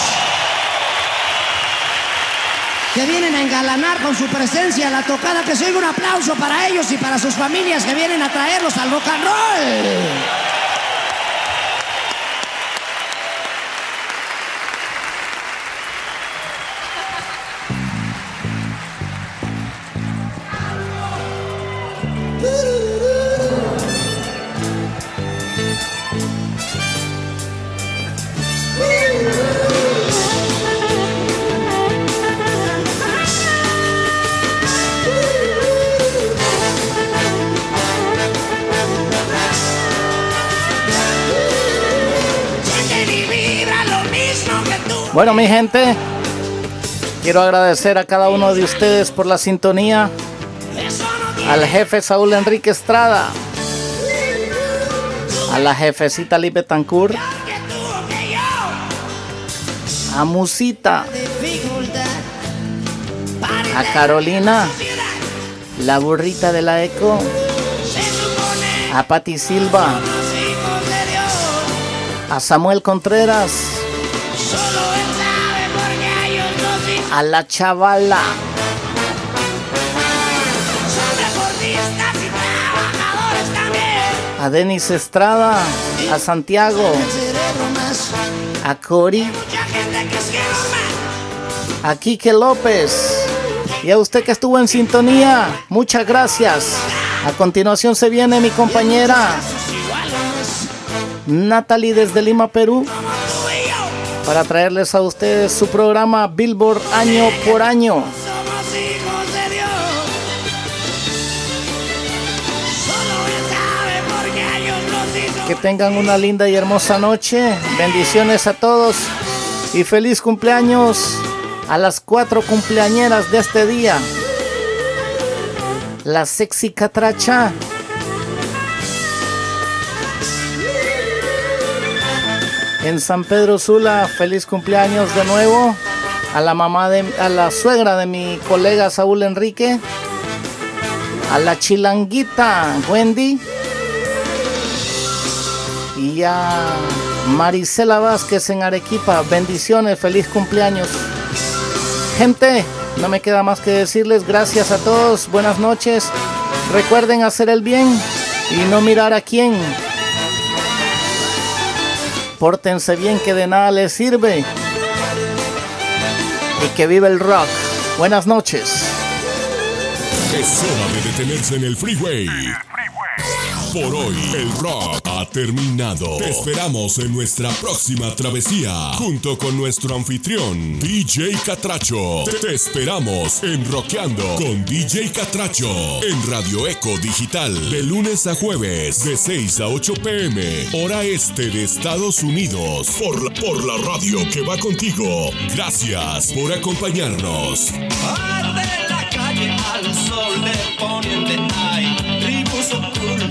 Que vienen a engalanar con su presencia la tocada. Que se un aplauso para ellos y para sus familias que vienen a traerlos al rock and roll. Bueno, mi gente, quiero agradecer a cada uno de ustedes por la sintonía. Al jefe Saúl Enrique Estrada. A la jefecita Lipe Tancur. A Musita. A Carolina. La burrita de la Eco. A Pati Silva. A Samuel Contreras. A la chavala. A Denis Estrada. A Santiago. A Cori. A Quique López. Y a usted que estuvo en sintonía. Muchas gracias. A continuación se viene mi compañera. Natalie desde Lima, Perú, para traerles a ustedes su programa Billboard año por año. Que tengan una linda y hermosa noche. Bendiciones a todos y feliz cumpleaños a las cuatro cumpleañeras de este día. La sexy catracha. En San Pedro Sula. Feliz cumpleaños de nuevo a la mamá de a la suegra de mi colega Saúl Enrique, a la chilanguita Wendy y a Marisela Vázquez en Arequipa. Bendiciones, feliz cumpleaños. Gente, no me queda más que decirles gracias a todos, buenas noches. Recuerden hacer el bien y no mirar a quién. Pórtense bien que de nada les sirve. Y que vive el rock. Buenas noches. Es hora de detenerse en el freeway. Por hoy, el rock ha terminado. Te esperamos en nuestra próxima travesía, junto con nuestro anfitrión, DJ Catracho. Te esperamos en Rockeando con DJ Catracho, en Radio Eco Digital, de lunes a jueves, de 6 a 8 pm, hora este de Estados Unidos, por la, por la radio que va contigo. Gracias por acompañarnos. La calle al sol de Uso na górę,